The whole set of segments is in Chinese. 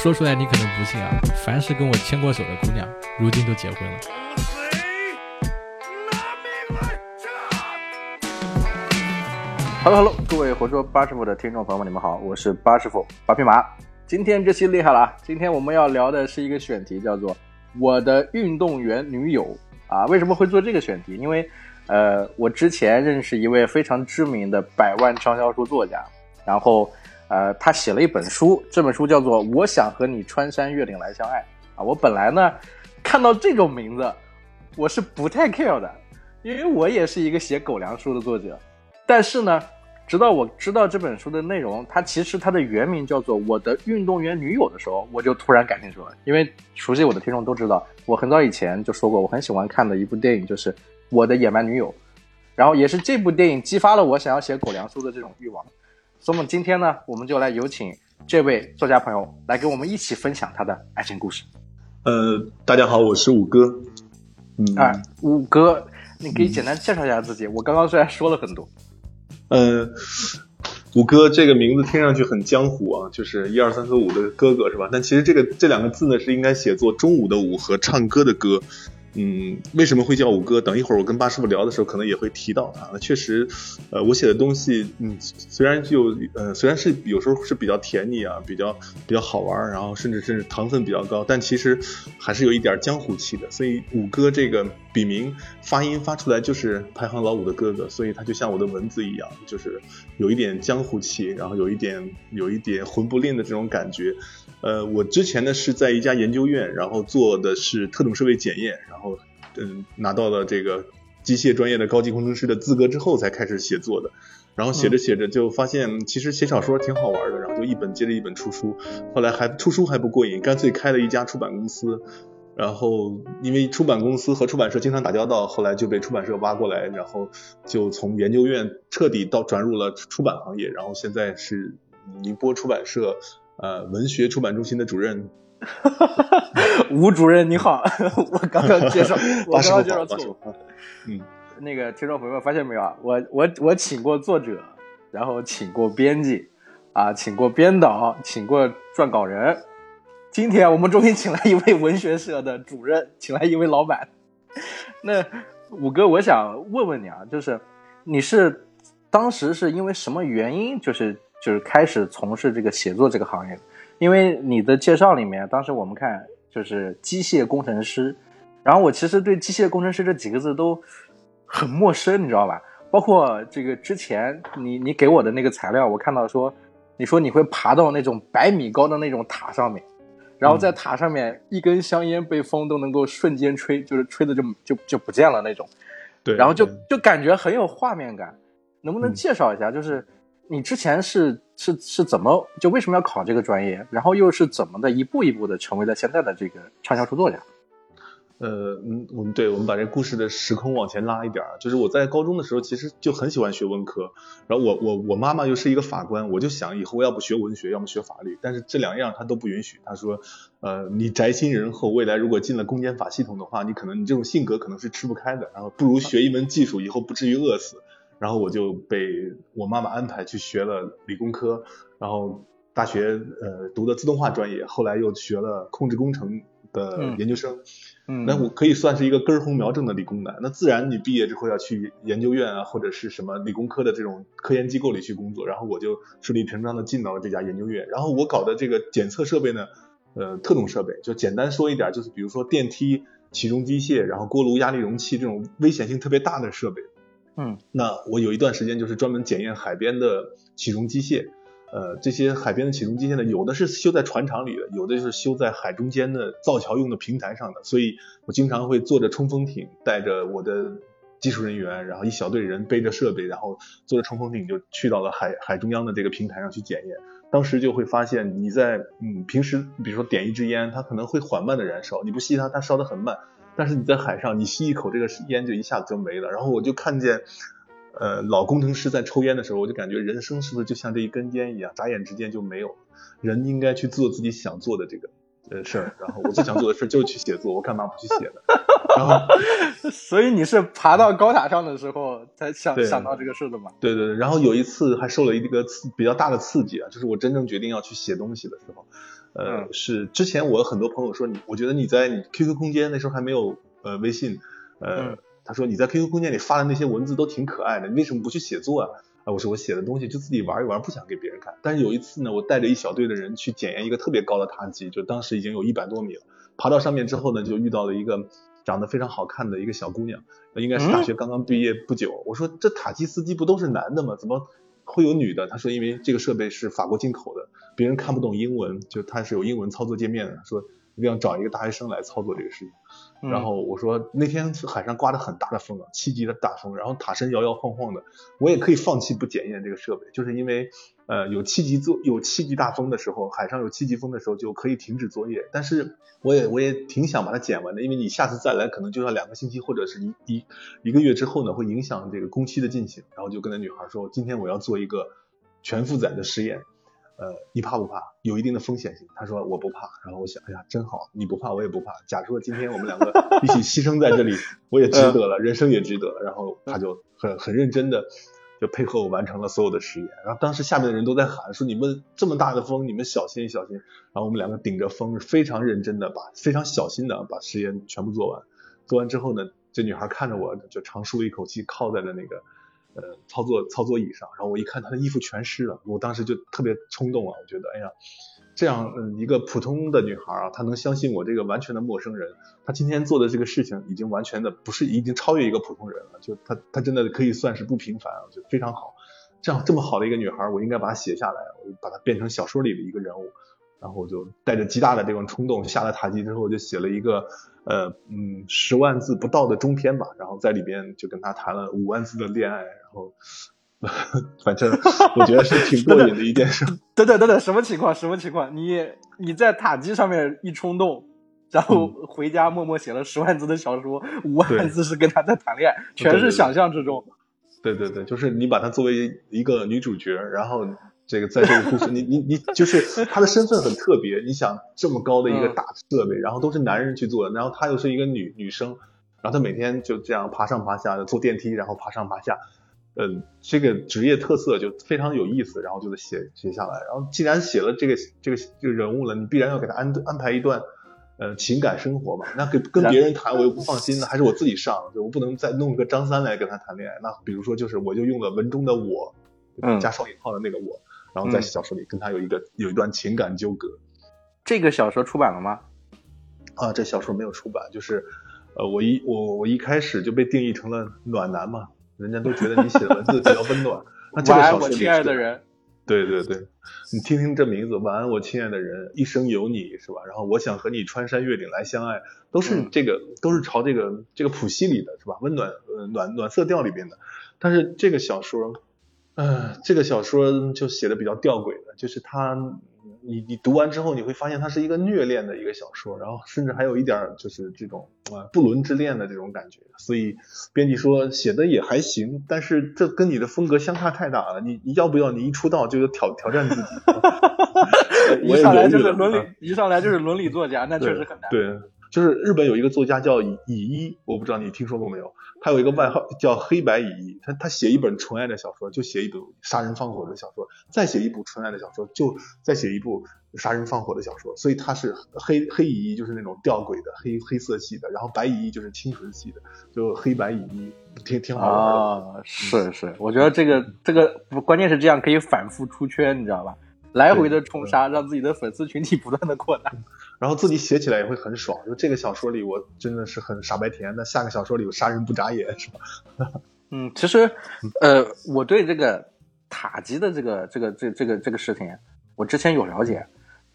说出来你可能不信啊，凡是跟我牵过手的姑娘，如今都结婚了。Hello Hello，各位活捉八师傅的听众朋友们，你们好，我是八师傅八匹马。今天这期厉害了啊！今天我们要聊的是一个选题，叫做“我的运动员女友”啊。为什么会做这个选题？因为呃，我之前认识一位非常知名的百万畅销书作家，然后呃，他写了一本书，这本书叫做《我想和你穿山越岭来相爱》啊。我本来呢看到这种名字，我是不太 care 的，因为我也是一个写狗粮书的作者，但是呢。直到我知道这本书的内容，它其实它的原名叫做《我的运动员女友》的时候，我就突然感兴趣了。因为熟悉我的听众都知道，我很早以前就说过，我很喜欢看的一部电影就是《我的野蛮女友》，然后也是这部电影激发了我想要写狗粮书的这种欲望。所以，我们今天呢，我们就来有请这位作家朋友来跟我们一起分享他的爱情故事。呃，大家好，我是五哥。嗯，啊，五哥，你可以简单介绍一下自己。我刚刚虽然说了很多。嗯，五哥这个名字听上去很江湖啊，就是一二三四五的哥哥是吧？但其实这个这两个字呢，是应该写作中午的午和唱歌的歌。嗯，为什么会叫五哥？等一会儿我跟八师傅聊的时候，可能也会提到他。那确实，呃，我写的东西，嗯，虽然就呃，虽然是有时候是比较甜腻啊，比较比较好玩，然后甚至甚至糖分比较高，但其实还是有一点江湖气的。所以五哥这个笔名发音发出来就是排行老五的哥哥，所以他就像我的文字一样，就是有一点江湖气，然后有一点有一点魂不吝的这种感觉。呃，我之前呢是在一家研究院，然后做的是特种设备检验，然后嗯拿到了这个机械专业的高级工程师的资格之后才开始写作的，然后写着写着就发现其实写小说挺好玩的，然后就一本接着一本出书，后来还出书还不过瘾，干脆开了一家出版公司，然后因为出版公司和出版社经常打交道，后来就被出版社挖过来，然后就从研究院彻底到转入了出版行业，然后现在是宁波出版社。呃，文学出版中心的主任，吴主任你好，我刚刚介绍，我刚刚介绍错了，嗯，那个听众朋友们发现没有啊？我我我请过作者，然后请过编辑，啊，请过编导，请过撰稿人，今天我们终于请来一位文学社的主任，请来一位老板。那五哥，我想问问你啊，就是你是当时是因为什么原因，就是？就是开始从事这个写作这个行业，因为你的介绍里面，当时我们看就是机械工程师，然后我其实对机械工程师这几个字都很陌生，你知道吧？包括这个之前你你给我的那个材料，我看到说你说你会爬到那种百米高的那种塔上面，然后在塔上面一根香烟被风都能够瞬间吹，就是吹的就就就不见了那种，对，然后就就感觉很有画面感，能不能介绍一下？就是。你之前是是是怎么就为什么要考这个专业？然后又是怎么的一步一步的成为了现在的这个畅销书作家？呃，嗯，我们对，我们把这故事的时空往前拉一点，就是我在高中的时候其实就很喜欢学文科，然后我我我妈妈又是一个法官，我就想以后要不学文学，要么学法律，但是这两样她都不允许。她说，呃，你宅心仁厚，未来如果进了公检法系统的话，你可能你这种性格可能是吃不开的，然后不如学一门技术，以后不至于饿死。然后我就被我妈妈安排去学了理工科，然后大学呃读的自动化专业，后来又学了控制工程的研究生。嗯，那我可以算是一个根红苗正的理工男。那自然你毕业之后要去研究院啊，或者是什么理工科的这种科研机构里去工作。然后我就顺理成章的进到了这家研究院。然后我搞的这个检测设备呢，呃，特种设备，就简单说一点，就是比如说电梯、起重机械，然后锅炉、压力容器这种危险性特别大的设备。嗯，那我有一段时间就是专门检验海边的起重机械，呃，这些海边的起重机械呢，有的是修在船厂里的，有的就是修在海中间的造桥用的平台上的，所以我经常会坐着冲锋艇，带着我的技术人员，然后一小队人背着设备，然后坐着冲锋艇就去到了海海中央的这个平台上去检验。当时就会发现，你在嗯平时比如说点一支烟，它可能会缓慢的燃烧，你不吸它，它烧得很慢。但是你在海上，你吸一口这个烟就一下子就没了。然后我就看见，呃，老工程师在抽烟的时候，我就感觉人生是不是就像这一根烟一样，眨眼之间就没有了。人应该去做自己想做的这个呃事儿，然后我最想做的事就是去写作，我干嘛不去写呢？然后，所以你是爬到高塔上的时候才想想到这个事的吗？对对对，然后有一次还受了一个刺比较大的刺激啊，就是我真正决定要去写东西的时候，呃，嗯是之前我有很多朋友说你，我觉得你在你 QQ 空间那时候还没有呃微信，呃，嗯他说你在 QQ 空间里发的那些文字都挺可爱的，你为什么不去写作啊？啊，我说我写的东西就自己玩一玩，不想给别人看。但是有一次呢，我带着一小队的人去检验一个特别高的塔基，就当时已经有一百多米了。爬到上面之后呢，就遇到了一个长得非常好看的一个小姑娘，应该是大学刚刚毕业不久。我说这塔基司机不都是男的吗？怎么会有女的？她说因为这个设备是法国进口的，别人看不懂英文，就她是有英文操作界面的，说一定要找一个大学生来操作这个事情。嗯然后我说那天海上刮着很大的风啊，七级的大风，然后塔身摇摇晃晃的，我也可以放弃不检验这个设备，就是因为呃有七级作有七级大风的时候，海上有七级风的时候就可以停止作业，但是我也我也挺想把它剪完的，因为你下次再来可能就要两个星期或者是一一一个月之后呢，会影响这个工期的进行，然后就跟那女孩说，今天我要做一个全负载的实验。呃，你怕不怕？有一定的风险性。他说我不怕，然后我想，哎呀，真好，你不怕，我也不怕。假如说今天我们两个一起牺牲在这里，我也值得了，人生也值得。然后他就很很认真的就配合我完成了所有的实验。然后当时下面的人都在喊说：“你们这么大的风，你们小心小心。”然后我们两个顶着风，非常认真的把非常小心的把实验全部做完。做完之后呢，这女孩看着我就长舒了一口气，靠在了那个。呃，操作操作椅上，然后我一看她的衣服全湿了，我当时就特别冲动啊，我觉得，哎呀，这样，嗯，一个普通的女孩啊，她能相信我这个完全的陌生人，她今天做的这个事情已经完全的不是，已经超越一个普通人了，就她她真的可以算是不平凡，就非常好。这样这么好的一个女孩，我应该把她写下来，我就把她变成小说里的一个人物，然后我就带着极大的这种冲动下了塔基之后，我就写了一个呃嗯十万字不到的中篇吧，然后在里边就跟他谈了五万字的恋爱，然后 反正我觉得是挺过瘾的一件事。等等等等，什么情况？什么情况？你你在塔基上面一冲动，然后回家默默写了十万字的小说，五万字是跟他在谈恋爱，全是想象之中。对对对，就是你把她作为一个女主角，然后这个在这个故事，你你你就是他的身份很特别。你想这么高的一个嗯大设备，然后都是男人去做的，然后她又是一个女女生，然后她每天就这样爬上爬下的坐电梯，然后爬上爬下，嗯，这个职业特色就非常有意思，然后就得写写下来。然后既然写了这个这个这个人物了，你必然要给他安安排一段。呃，情感生活嘛，那跟跟别人谈我又不放心，呢还是我自己上，就我不能再弄个张三来跟他谈恋爱。那比如说，就是我就用了文中的我，嗯加双引号的那个我，然后在嗯小说里跟他有一个有一段情感纠葛。这个小说出版了吗？啊，这小说没有出版，就是呃，我一我我一开始就被定义成了暖男嘛，人家都觉得你写的文字比较温暖。那这个晚安，我小说里是亲爱的人。对对对，你听听这名字，晚安，我亲爱的人，一生有你是吧？然后我想和你穿山越岭来相爱，都是嗯这个，都是朝这个这个谱系里的是吧？温暖呃暖暖色调里边的。但是这个小说，呃，这个小说就写的比较吊诡的，就是它，你你读完之后你会发现它是一个虐恋的一个小说，然后甚至还有一点就是这种啊、呃不伦之恋的这种感觉。所以编辑说写的也还行，但是这跟你的风格相差太大了。你你要不要你一出道就有挑挑战自己？一上来就是伦理啊，一上来就是伦理作家，那确实很难。对，就是日本有一个作家叫乙乙一，我不知道你听说过没有？他有一个外号叫黑白乙一，他他写一本纯爱的小说，就写一部杀人放火的小说，再写一部纯爱的小说，就再写一部杀人放火的小说，所以他是黑黑乙一就是那种吊诡的黑黑色系的，然后白乙一就是清纯系的，就黑白乙一，挺挺好玩的。啊，是是，我觉得这个这个关键是这样可以反复出圈，你知道吧？来回的冲杀，让自己的粉丝群体不断的扩大。然后自己写起来也会很爽，就这个小说里我真的是很傻白甜，那下个小说里我杀人不眨眼是吧？嗯，其实，呃，我对这个塔吉的这个这个这这个这个事情，我之前有了解，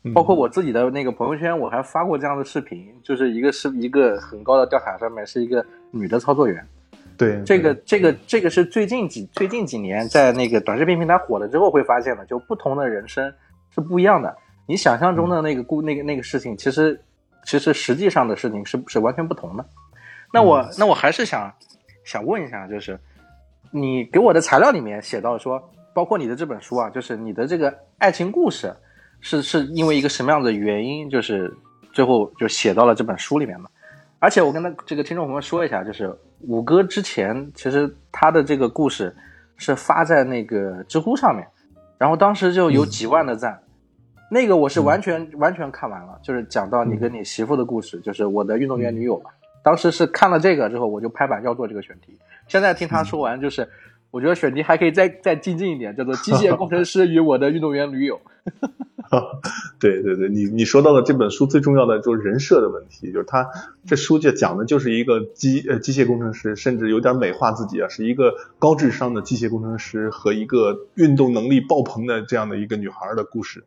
嗯包括我自己的那个朋友圈，我还发过这样的视频，就是一个是一个很高的吊塔上面是一个女的操作员，对这个这个这个是最近几最近几年在那个短视频平台火了之后会发现的，就不同的人生是不一样的。你想象中的那个故那个那个事情，其实其实实际上的事情是是完全不同的。那我那我还是想想问一下，就是你给我的材料里面写到说，包括你的这本书啊，就是你的这个爱情故事是是因为一个什么样的原因，就是最后就写到了这本书里面嘛。而且我跟他这个听众朋友说一下，就是五哥之前其实他的这个故事是发在那个知乎上面，然后当时就有几万的赞。那个我是完全完全看完了，就是讲到你跟你媳妇的故事，就是我的运动员女友嘛。当时是看了这个之后，我就拍板要做这个选题。现在听他说完，就是我觉得选题还可以再再精进一点，叫做机械工程师与我的运动员女友。对对对，你你说到了这本书最重要的就是人设的问题，就是他这书就讲的就是一个机呃机械工程师，甚至有点美化自己啊，是一个高智商的机械工程师和一个运动能力爆棚的这样的一个女孩的故事。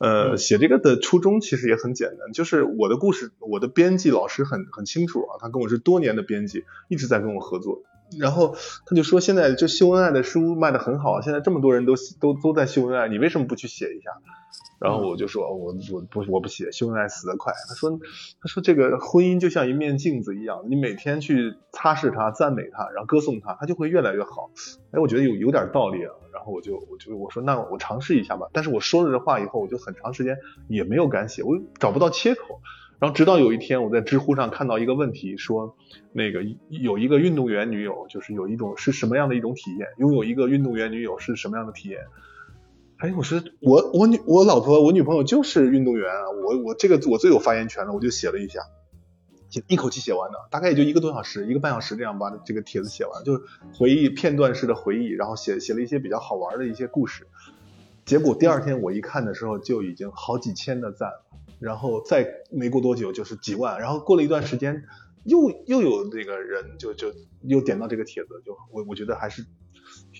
呃，写这个的初衷其实也很简单，就是我的故事，我的编辑老师很很清楚啊，他跟我是多年的编辑，一直在跟我合作。然后他就说，现在就秀恩爱的书卖的很好，现在这么多人都都都在秀恩爱，你为什么不去写一下？然后我就说，我我不我不写，秀恩爱死得快。他说他说这个婚姻就像一面镜子一样，你每天去擦拭它、赞美它，然后歌颂它，它就会越来越好。哎，我觉得有有点道理啊。然后我就我就我说那我尝试一下吧。但是我说了这话以后，我就很长时间也没有敢写，我找不到切口。然后直到有一天，我在知乎上看到一个问题，说那个有一个运动员女友，就是有一种是什么样的一种体验？拥有一个运动员女友是什么样的体验？哎，我说我我女我老婆我女朋友就是运动员啊，我我这个我最有发言权了，我就写了一下，写一口气写完的，大概也就一个多小时，一个半小时这样把这个帖子写完，就是回忆片段式的回忆，然后写写了一些比较好玩的一些故事。结果第二天我一看的时候，就已经好几千的赞了。然后再没过多久就是几万，然后过了一段时间，又又有那个人就就又点到这个帖子，就我我觉得还是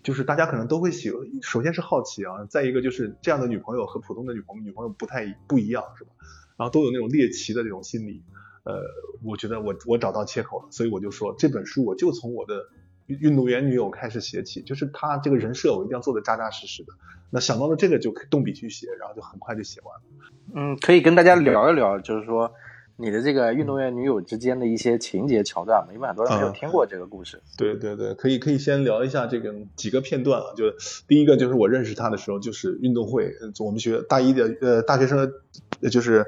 就是大家可能都会喜，首先是好奇啊，再一个就是这样的女朋友和普通的女朋友女朋友不太不一样是吧？然后都有那种猎奇的这种心理，呃，我觉得我我找到切口了，所以我就说这本书我就从我的。运动员女友开始写起，就是他这个人设我一定要做的扎扎实实的。那想到了这个就动笔去写，然后就很快就写完了。嗯，可以跟大家聊一聊，就是说你的这个运动员女友之间的一些情节桥段嘛，因为很多人没有听过这个故事。对对对，可以可以先聊一下这个几个片段啊，就第一个就是我认识他的时候，就是运动会，我们学大一的呃大学生，就是。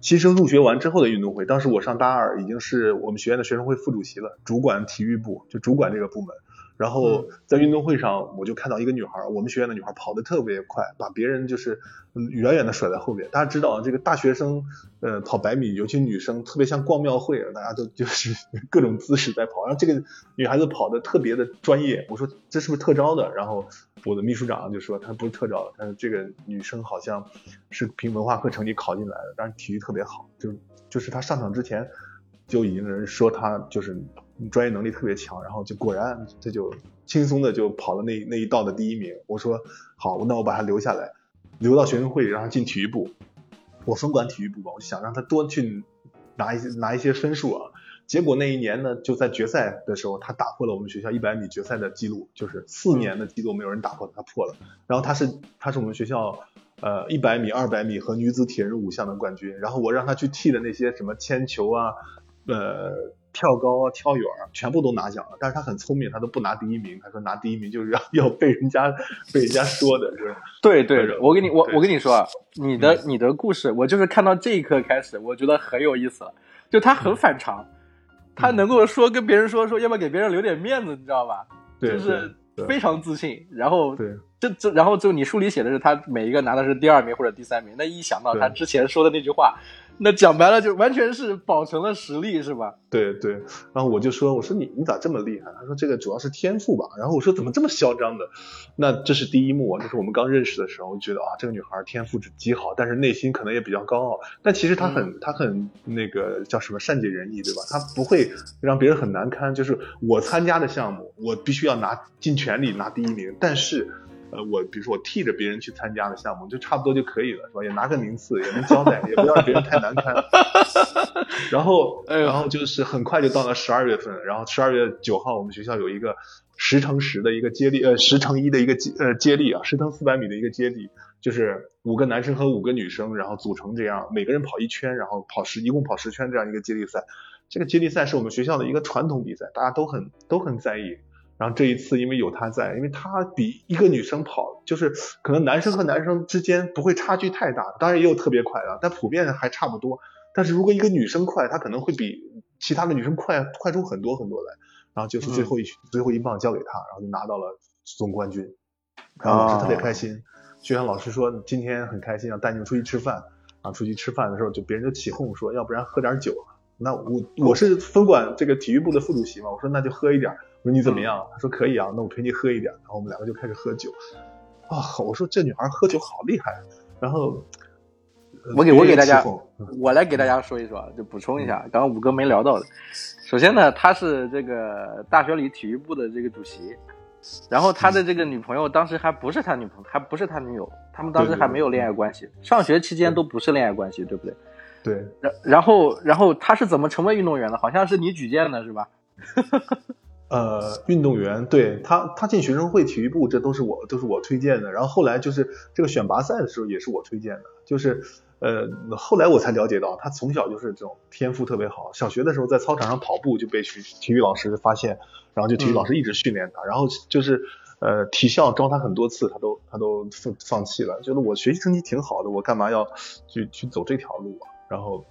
新生入学完之后的运动会，当时我上大二，已经是我们学院的学生会副主席了，主管体育部，就主管这个部门。然后在运动会上，我就看到一个女孩，我们学院的女孩跑得特别快，把别人就是远远的甩在后面。大家知道，这个大学生呃跑百米，尤其女生特别像逛庙会，大家都就是 各种姿势在跑。然后这个女孩子跑得特别的专业，我说这是不是特招的？然后我的秘书长就说她不是特招的，但是这个女生好像是凭文化课成绩考进来的，但是体育特别好，就就是她上场之前就已经有人说她就是。专业能力特别强，然后就果然他就轻松的就跑了那那一道的第一名。我说好，那我把他留下来，留到学生会让他进体育部，我分管体育部吧。我就想让他多去拿一些拿一些分数啊。结果那一年呢，就在决赛的时候，他打破了我们学校一百米决赛的记录，就是四年的记录没有人打破，他破了。然后他是他是我们学校呃一百米、二百米和女子铁人五项的冠军。然后我让他去替的那些什么铅球啊，呃。跳高啊、跳远全部都拿奖了，但是他很聪明，他都不拿第一名。他说拿第一名就是要要被人家被人家说的，是吧？对对，我跟你我我跟你说啊，你的你的故事，我就是看到这一刻开始，我觉得很有意思了。就他很反常，他能够说跟别人说说，要不要给别人留点面子，你知道吧？对，就是非常自信。然后对，这这然后就你书里写的是他每一个拿的是第二名或者第三名，那一想到他之前说的那句话。那讲白了就完全是保存了实力，是吧？对对，然后我就说，我说你你咋这么厉害？他说这个主要是天赋吧。然后我说怎么这么嚣张的？那这是第一幕啊，就是我们刚认识的时候，我觉得啊，这个女孩天赋极好，但是内心可能也比较高傲。但其实她很她很那个叫什么善解人意，对吧？她不会让别人很难堪。就是我参加的项目，我必须要拿尽全力拿第一名，但是。呃，我比如说我替着别人去参加的项目，就差不多就可以了，是吧？也拿个名次，也能交代，也不要让别人太难堪。然后，然后就是很快就到了十二月份，然后十二月九号，我们学校有一个十乘十的一个接力，呃，十乘一的一个接呃接力啊，十乘四百米的一个接力，就是五个男生和五个女生，然后组成这样，每个人跑一圈，然后跑十，一共跑十圈这样一个接力赛。这个接力赛是我们学校的一个传统比赛，大家都很都很在意。然后这一次因为有他在，因为他比一个女生跑，就是可能男生和男生之间不会差距太大，当然也有特别快的，但普遍还差不多。但是如果一个女生快，她可能会比其他的女生快快出很多很多来。然后就是最后一、最后一棒交给他，然后就拿到了总冠军。然后老师特别开心，学校老师说今天很开心，要带你们出去吃饭。然后出去吃饭的时候，就别人就起哄说，要不然喝点酒。那我我是分管这个体育部的副主席嘛，我说那就喝一点。我说你怎么样？他说可以啊，那我陪你喝一点。然后我们两个就开始喝酒。啊，我说这女孩喝酒好厉害。然后我给我给大家，我来给大家说一说，就补充一下，刚刚五哥没聊到的。首先呢，他是这个大学里体育部的这个主席。然后他的这个女朋友当时还不是他女朋友，还不是他女友，他们当时还没有恋爱关系，上学期间都不是恋爱关系，对不对？对。然然后然后他是怎么成为运动员的？好像是你举荐的是吧？呃，运动员，对他他进学生会体育部，这都是我都是我推荐的。然后后来就是这个选拔赛的时候也是我推荐的，就是呃后来我才了解到他从小就是这种天赋特别好，小学的时候在操场上跑步就被体体育老师发现。然后就体育老师一直训练他，然后就是呃体校招他很多次，他都他都放放弃了，觉得我学习成绩挺好的，我干嘛要去去走这条路啊？然后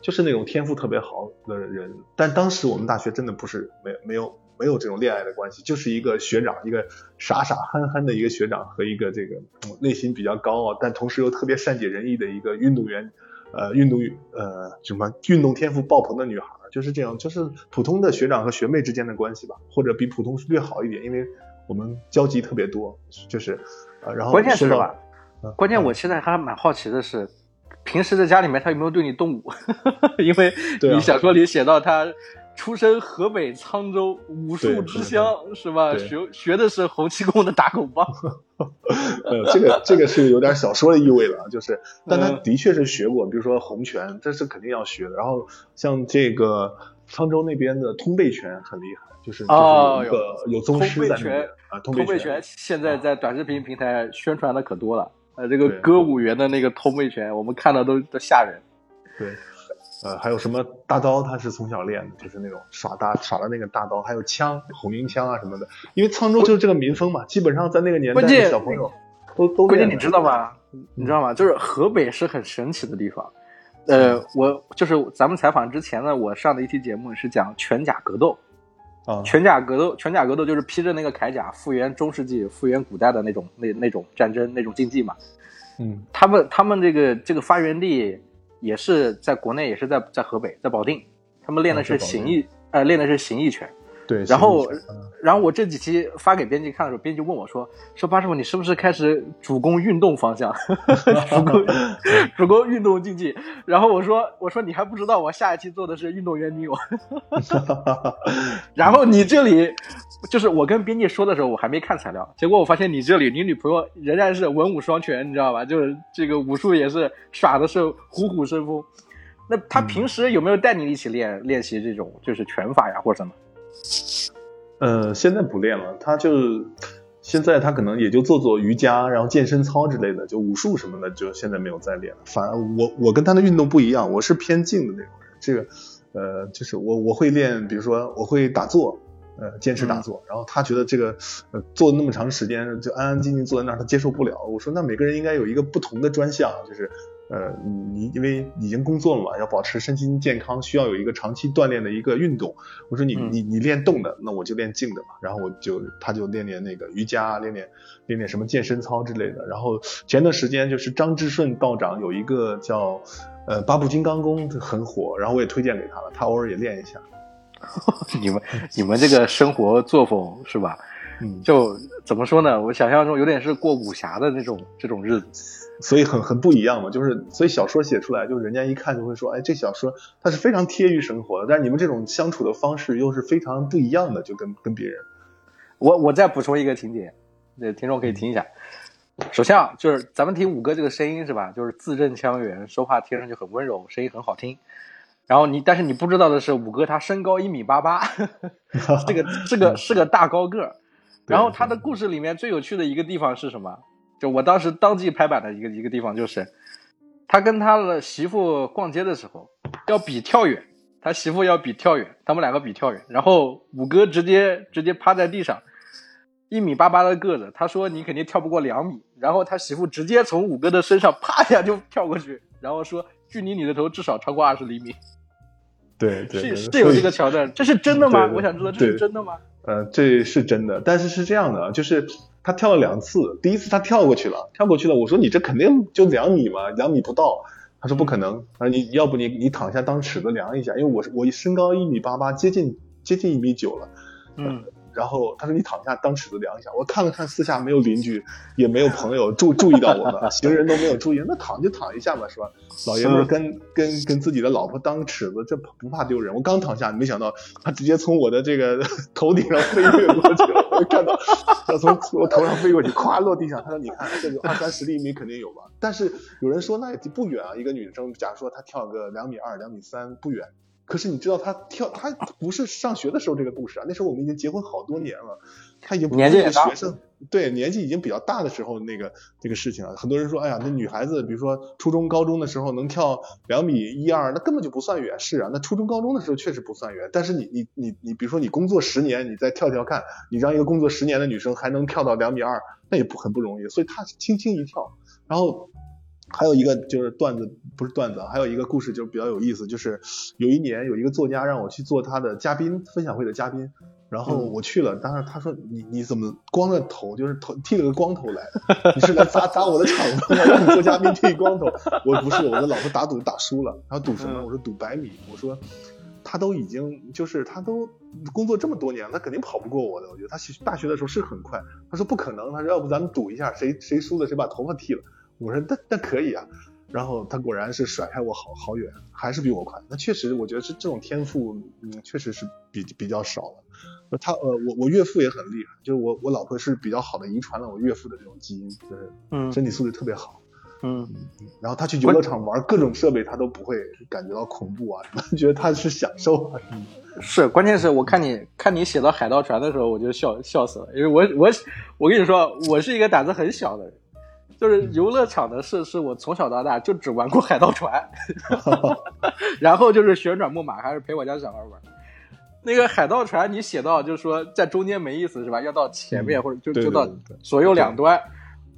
就是那种天赋特别好的人，但当时我们大学真的不是没没有没有这种恋爱的关系，就是一个学长，一个傻傻憨憨的一个学长和一个这个内心比较高傲，但同时又特别善解人意的一个运动员，呃运动呃什么运动天赋爆棚的女孩。就是这样，就是普通的学长和学妹之间的关系吧，或者比普通略好一点，因为我们交集特别多，就是呃，然后关键是吧？关键我现在还蛮好奇的是，平时在家里面他有没有对你动武？因为你小说里写到他。出身河北沧州，武术之乡是吧？学学的是洪七公的打狗棒。呃，这个这个是有点小说的意味了，就是，但他的确是学过，比如说洪拳，这是肯定要学的。然后像这个沧州那边的通背拳很厉害，就是就是一个有宗师在那边啊。通背拳现在在短视频平台宣传的可多了，呃，这个歌舞员的那个通背拳，我们看到都都吓人。对。呃，还有什么大刀？他是从小练的，就是那种耍大耍的那个大刀，还有枪，红缨枪啊什么的。因为沧州就是这个民风嘛，基本上在那个年代，小朋友都都。关键你知道吗？你知道吗？就是河北是很神奇的地方。呃，我就是咱们采访之前呢，我上的一期节目是讲全甲格斗。啊。全甲格斗，全甲格斗就是披着那个铠甲，复原中世纪、复原古代的那种那那种战争那种竞技嘛。嗯。他们他们这个这个发源地。也是在国内，也是在在河北，在保定，他们练的是形意，呃，练的是形意拳。对，然后，然后我这几期发给编辑看的时候，编辑问我说：“说八师傅，你是不是开始主攻运动方向？主攻 主攻运动竞技？”然后我说：“我说你还不知道，我下一期做的是运动员女友。”然后你这里就是我跟编辑说的时候，我还没看材料，结果我发现你这里，你女朋友仍然是文武双全，你知道吧？就是这个武术也是耍的是虎虎生风。那他平时有没有带你一起练练习这种就是拳法呀，或者什么？呃，现在不练了，他就现在他可能也就做做瑜伽，然后健身操之类的，就武术什么的，就现在没有再练了。反而我我跟他的运动不一样，我是偏静的那种人。这个呃，就是我我会练，比如说我会打坐，呃，坚持打坐。然后他觉得这个呃坐那么长时间就安安静静坐在那儿，他接受不了。我说那每个人应该有一个不同的专项，就是。呃，你因为已经工作了嘛，要保持身心健康，需要有一个长期锻炼的一个运动。我说你你你练动的，那我就练静的嘛。然后我就他就练练那个瑜伽，练练练练什么健身操之类的。然后前段时间就是张志顺道长有一个叫呃八部金刚功很火，然后我也推荐给他了，他偶尔也练一下。你们你们这个生活作风是吧？嗯，就怎么说呢？我想象中有点是过武侠的那种这种日子。所以很很不一样嘛，就是所以小说写出来，就人家一看就会说，哎，这小说它是非常贴于生活的，但是你们这种相处的方式又是非常不一样的，就跟跟别人。我我再补充一个情节，那听众可以听一下。首先啊，就是咱们听五哥这个声音是吧，就是字正腔圆，说话听上去很温柔，声音很好听。然后你但是你不知道的是，五哥他身高一米八八，这个 这个是个大高个儿。然后他的故事里面最有趣的一个地方是什么？就我当时当即拍板的一个一个地方，就是他跟他的媳妇逛街的时候要比跳远，他媳妇要比跳远，他们两个比跳远，然后五哥直接直接趴在地上，一米八八的个子，他说你肯定跳不过两米，然后他媳妇直接从五哥的身上啪一下就跳过去，然后说距离你的头至少超过二十厘米，对 对，是是有这个桥段，这是真的吗？我想知道这是真的吗？呃，这是真的，但是是这样的，就是他跳了两次，第一次他跳过去了，跳过去了，我说你这肯定就两米嘛，两米不到，他说不可能，他说你要不你你躺下当尺子量一下，因为我是我身高一米八八，接近接近一米九了，嗯，然后他说你躺下当尺子量一下，我看了看四下没有邻居，也没有朋友注注意到我们，行人都没有注意，那躺就躺一下吧，是吧？老爷们儿跟跟跟自己的老婆当尺子，这不怕丢人。我刚躺下，没想到他直接从我的这个 头顶上飞跃过去了，我看到他从我头上飞过去，咵落地上。他说：“你看，这个二三十厘米肯定有吧？”但是有人说那也不远啊，一个女生，假如说她跳个两米二、两米三，不远。可是你知道她跳，她不是上学的时候这个故事啊，那时候我们已经结婚好多年了，她已经不是年纪也大学生，对，年纪已经比较大的时候那个这个事情了。很多人说，哎呀，那女孩子，比如说初中、高中的时候能跳两米一二，那根本就不算远。是啊，那初中、高中的时候确实不算远。但是你你你你，比如说你工作十年，你再跳跳看，你让一个工作十年的女生还能跳到两米二，那也不很不容易。所以她轻轻一跳，然后。还有一个就是段子，不是段子，还有一个故事就比较有意思，就是有一年有一个作家让我去做他的嘉宾分享会的嘉宾，然后我去了，当时他说你你怎么光着头，就是头剃了个光头来，你是来砸砸我的场子吗？让你做嘉宾剃光头？我不是，我跟老婆打赌打输了，然后赌什么？我说赌百米，我说他都已经就是他都工作这么多年，他肯定跑不过我的，我觉得他大学的时候是很快，他说不可能，他说要不咱们赌一下，谁谁输了谁把头发剃了。我说那那可以啊，然后他果然是甩开我好好远，还是比我快。那确实，我觉得是这种天赋，嗯，确实是比比较少了。他呃，我我岳父也很厉害，就是我我老婆是比较好的遗传了我岳父的这种基因，就是嗯身体素质特别好。嗯，然后他去游乐场玩各种设备，他都不会感觉到恐怖啊，觉得他是享受啊。是，关键是我看你看你写到海盗船的时候，我就笑笑死了，因为我我我跟你说，我是一个胆子很小的人。就是游乐场的设施，我从小到大就只玩过海盗船，然后就是旋转木马，还是陪我家小孩玩。那个海盗船，你写到就是说在中间没意思是吧？要到前面、嗯、或者就就到左右两端。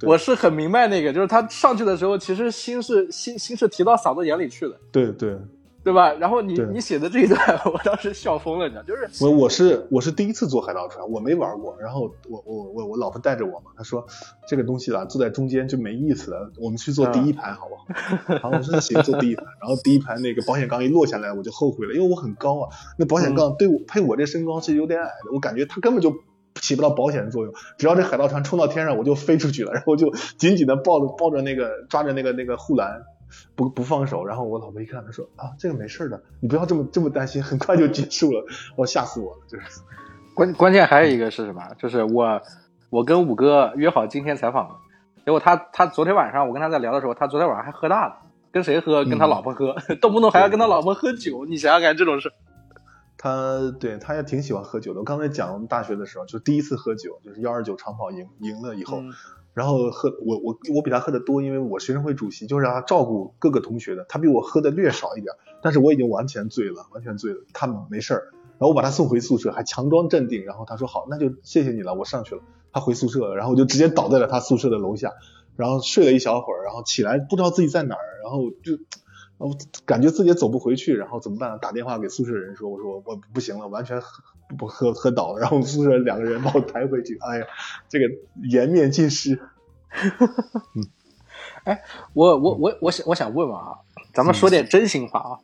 我是很明白那个，就是他上去的时候，其实心是心心是提到嗓子眼里去的。对对。对吧？然后你你写的这一段，我当时笑疯了，你知道，就是我我是我是第一次坐海盗船，我没玩过。然后我我我我老婆带着我嘛，她说这个东西啦，坐在中间就没意思了，我们去坐第一排好不好？然后我说那行，坐第一排。然后第一排那个保险杠一落下来，我就后悔了，因为我很高啊，那保险杠对我配我这身高是有点矮的，我感觉它根本就起不到保险的作用。只要这海盗船冲到天上，我就飞出去了，然后就紧紧的抱着抱着那个抓着那个那个护栏。不不放手，然后我老婆一看，她说啊，这个没事的，你不要这么这么担心，很快就结束了，我吓死我了，就是。关关键还有一个是什么？就是我我跟五哥约好今天采访，结果他他昨天晚上我跟他在聊的时候，他昨天晚上还喝大了，跟谁喝？跟他老婆喝，嗯、动不动还要跟他老婆喝酒，你想想看这种事。他对他也挺喜欢喝酒的。我刚才讲我们大学的时候，就第一次喝酒，就是幺二九长跑赢赢了以后。嗯然后喝我我我比他喝的多，因为我学生会主席，就是让他照顾各个同学的。他比我喝的略少一点，但是我已经完全醉了，完全醉了。他没事儿，然后我把他送回宿舍，还强装镇定。然后他说好，那就谢谢你了，我上去了。他回宿舍了，然后我就直接倒在了他宿舍的楼下，然后睡了一小会儿，然后起来不知道自己在哪儿，然后就，然后感觉自己也走不回去，然后怎么办？打电话给宿舍人说，我说我不行了，完全不喝喝倒了，然后宿舍两个人把我抬回去，哎呀，这个颜面尽失。嗯，哎，我我我我想我想问问啊，咱们说点真心话啊，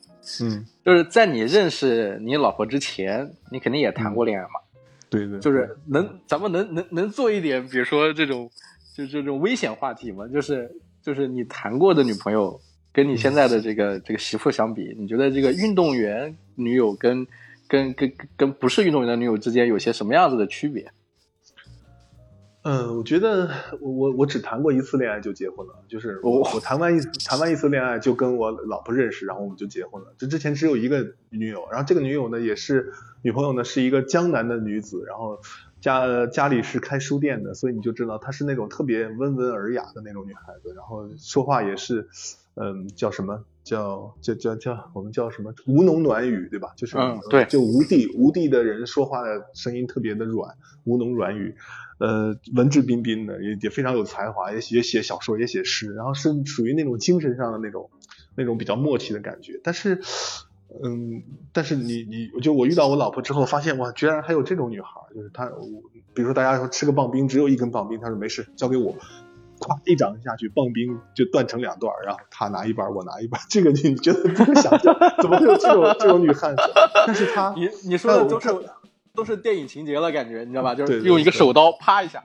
嗯，就是在你认识你老婆之前，你肯定也谈过恋爱嘛？对对，就是能咱们能能能做一点，比如说这种就这种危险话题吗？就是就是你谈过的女朋友跟你现在的这个这个媳妇相比，你觉得这个运动员女友跟跟跟跟不是运动员的女友之间有些什么样子的区别？嗯，我觉得我我我只谈过一次恋爱就结婚了，就是我我谈完一谈完一次恋爱就跟我老婆认识，然后我们就结婚了。这之前只有一个女友，然后这个女友呢也是女朋友呢是一个江南的女子，然后家家里是开书店的，所以你就知道她是那种特别温文尔雅的那种女孩子，然后说话也是嗯叫什么叫叫叫叫我们叫什么吴侬软语，对吧？就是嗯对就吴地吴地的人说话的声音特别的软，吴侬软语，呃，文质彬彬的，也也非常有才华，也也写小说，也写诗，然后是属于那种精神上的那种那种比较默契的感觉，但是。嗯，但是你你就我遇到我老婆之后，发现哇，居然还有这种女孩，就是她，我比如说大家说吃个棒冰，只有一根棒冰，她说没事，交给我，咵一掌下去，棒冰就断成两段，然后她拿一半，我拿一半，这个你觉得不可想象，怎么会有这种这种女汉子？但是她，你你说的都是都是电影情节了，感觉你知道吧？就是用一个手刀啪一下，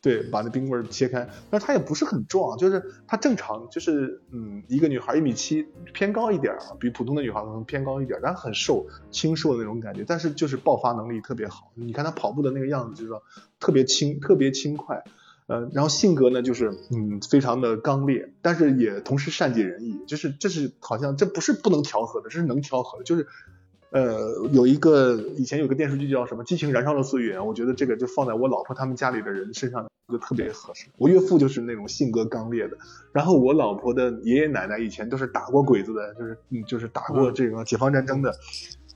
对，把那冰棍儿切开，但是她也不是很壮，就是她正常，就是嗯，一个女孩一米七，偏高一点儿，比普通的女孩可能偏高一点儿，但很瘦，清瘦的那种感觉，但是就是爆发能力特别好。你看她跑步的那个样子，就知道特别轻，特别轻快。呃，然后性格呢，就是嗯，非常的刚烈，但是也同时善解人意，就是这是好像这不是不能调和的，这是能调和的，就是呃，有一个以前有个电视剧叫什么《激情燃烧的岁月》，我觉得这个就放在我老婆他们家里的人身上就特别合适。我岳父就是那种性格刚烈的，然后我老婆的爷爷奶奶以前都是打过鬼子的，就是嗯，就是打过这个解放战争的。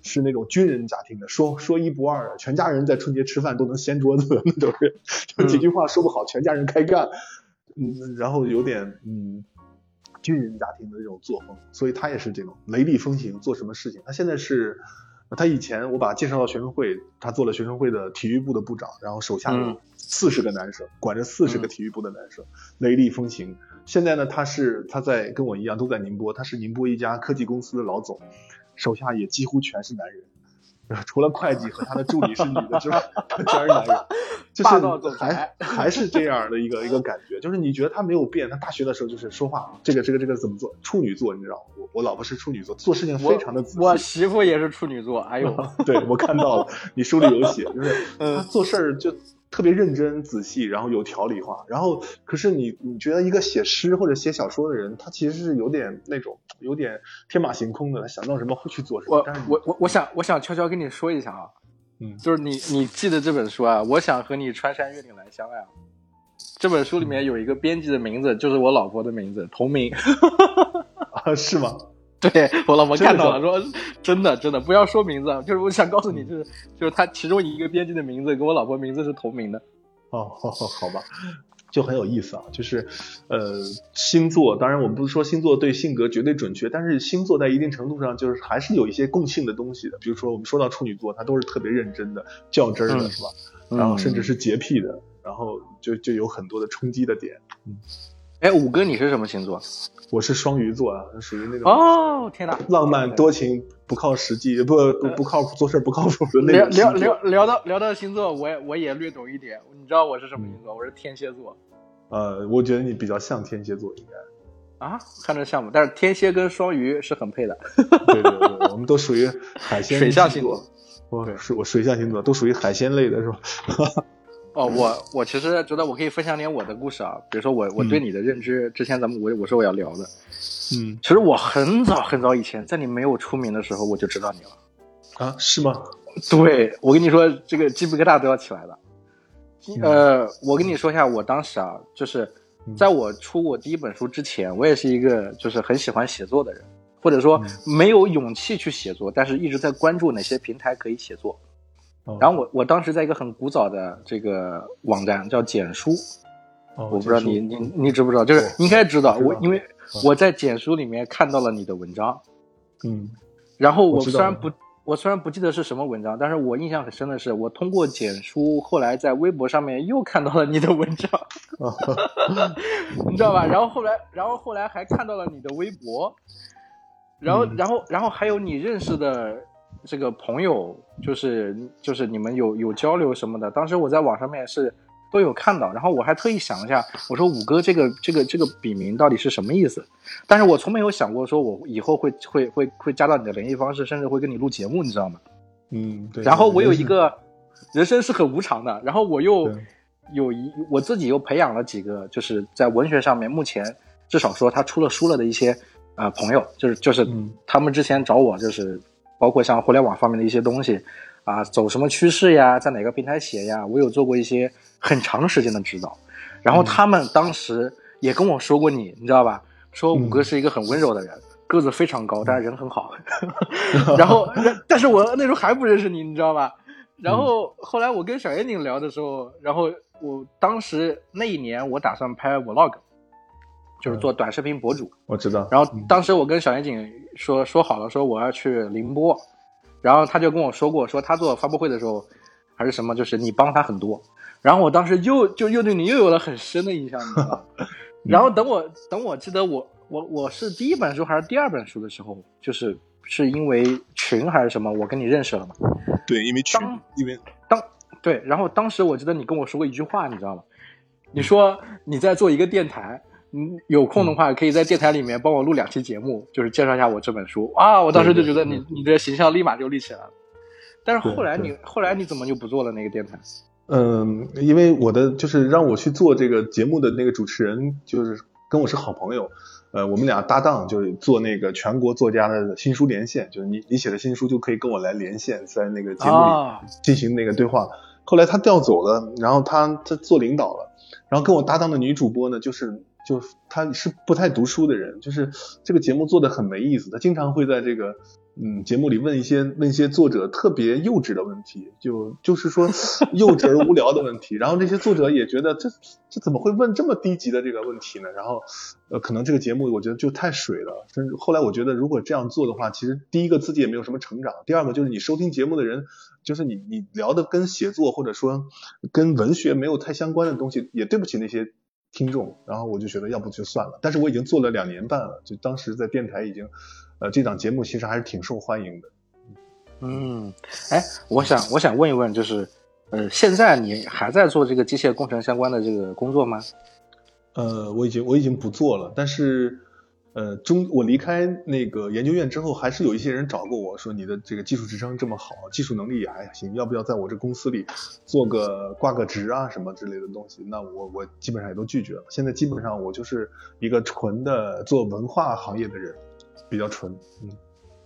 是那种军人家庭的，说说一不二的，全家人在春节吃饭都能掀桌子的那种人，就几句话说不好，全家人开干。嗯，然后有点嗯军人家庭的那种作风，所以他也是这种雷厉风行，做什么事情。他现在是，他以前我把他介绍到学生会，他做了学生会的体育部的部长，然后手下有嗯四十个男生，管着四十个体育部的男生，雷厉风行。现在呢，他是他在跟我一样都在宁波，他是宁波一家科技公司的老总，手下也几乎全是男人。除了会计和他的助理是女的之外，全是男人，就是还还是这样的一个一个感觉，就是你觉得他没有变，他大学的时候就是说话，这个这个这个怎么做，处女座，你知道吗？我我老婆是处女座，做事情非常的仔细。我媳妇也是处女座，哎呦，对我看到了，你书里有写，就是做事儿就特别认真仔细，然后有条理化。然后，可是你你觉得一个写诗或者写小说的人，他其实是有点那种有点天马行空的，他想到什么会去做什么。我我我我想我想悄悄跟你说一下啊，嗯就是你你记得这本书啊，我想和你穿山越岭来相爱啊。这本书里面有一个编辑的名字，就是我老婆的名字，同名。啊是吗？对我老婆看到了，说真的真的不要说名字啊，就是我想告诉你，就是就是他其中一个编辑的名字跟我老婆名字是同名的。哦，好好好吧，就很有意思啊。就是呃，星座，当然我们不是说星座对性格绝对准确，但是星座在一定程度上就是还是有一些共性的东西的。比如说我们说到处女座，他都是特别认真的、较真儿的，嗯是吧？然后甚至是洁癖的，然后就就有很多的冲击的点。哎，五哥你是什么星座？我是双鱼座啊，属于那种哦，天哪！浪漫多情、不靠实际、不不不靠谱、做事不靠谱的那聊种星座。聊聊聊到聊到星座，我也我也略懂一点。你知道我是什么星座？我是天蝎座呃，我觉得你比较像天蝎座，应该。啊，看着像吧？但是天蝎跟双鱼是很配的。对对对，我们都属于海鲜水象星座。我是我水象星座，都属于海鲜类的是吧？哦，我我其实觉得我可以分享点我的故事啊，比如说我我对你的认知，之前咱们我我说我要聊的，嗯其实我很早很早以前，在你没有出名的时候，我就知道你了。啊，是吗？对，我跟你说，这个鸡皮疙瘩都要起来了。呃，我跟你说一下，我当时啊，就是在我出我第一本书之前，我也是一个就是很喜欢写作的人，或者说没有勇气去写作，但是一直在关注哪些平台可以写作。哦。然后我我当时在一个很古早的这个网站叫简书，哦我不知道你你你知不知道？就是应该知道，我因为我在简书里面看到了你的文章，嗯。然后我虽然不我虽然不记得是什么文章，但是我印象很深的是，我通过简书后来在微博上面又看到了你的文章，啊 你知道吧？然后后来然后后来还看到了你的微博，然后嗯。然后然后还有你认识的这个朋友，就是就是你们有有交流什么的，当时我在网上面是。都有看到，然后我还特意想了一下，我说五哥这个这个这个笔名到底是什么意思？但是我从没有想过说我以后会会会会加到你的联系方式，甚至会跟你录节目，你知道吗？嗯，对。然后我有一个人生是很无常的，然后我又有一我自己又培养了几个，就是在文学上面目前至少说他出了书了的一些呃朋友，就是就是嗯他们之前找我就是包括像互联网方面的一些东西啊，走什么趋势呀，在哪个平台写呀，我有做过一些很长时间的指导，然后他们当时也跟我说过你，你知道吧？说五哥是一个很温柔的人，个子非常高，但是人很好。然后，但是我那时候还不认识你，你知道吧？然后后来我跟小严谨聊的时候，然后我当时那一年我打算拍 vlog，就是做短视频博主。我知道。然后当时我跟小严谨说说好了，说我要去宁波，然后他就跟我说过，说他做发布会的时候还是什么，就是你帮他很多。然后我当时又就又对你又有了很深的印象，你知道。然后等我等我记得我我我是第一本书还是第二本书的时候，就是是因为群还是什么，我跟你认识了嘛？对，因为群，因为当对，然后当时我记得你跟我说过一句话，你知道吗？你说你在做一个电台，嗯，有空的话可以在电台里面帮我录两期节目，就是介绍一下我这本书。啊，我当时就觉得你你的形象立马就立起来了。但是后来你后来你怎么就不做了那个电台？嗯，因为我的就是让我去做这个节目的那个主持人，就是跟我是好朋友，呃，我们俩搭档，就是做那个全国作家的新书连线，就是你你写的新书就可以跟我来连线，在那个节目里进行那个对话。后来他调走了，然后他他做领导了，然后跟我搭档的女主播呢，就是就他是不太读书的人，就是这个节目做的很没意思，他经常会在这个。嗯，节目里问一些问一些作者特别幼稚的问题，就就是说 幼稚而无聊的问题，然后这些作者也觉得这这怎么会问这么低级的这个问题呢？然后呃，可能这个节目我觉得就太水了。甚至后来我觉得，如果这样做的话，其实第一个自己也没有什么成长，第二个就是你收听节目的人，就是你你聊的跟写作或者说跟文学没有太相关的东西，也对不起那些听众。然后我就觉得要不就算了。但是我已经做了两年半了，就当时在电台已经。呃，这档节目其实还是挺受欢迎的。嗯，哎，我想我想问一问，就是，呃，现在你还在做这个机械工程相关的这个工作吗？呃，我已经我已经不做了，但是，呃，中我离开那个研究院之后，还是有一些人找过我说，你的这个技术职称这么好，技术能力也还行，要不要在我这公司里做个挂个职啊什么之类的东西？那我我基本上也都拒绝了。现在基本上我就是一个纯的做文化行业的人。比较纯，嗯，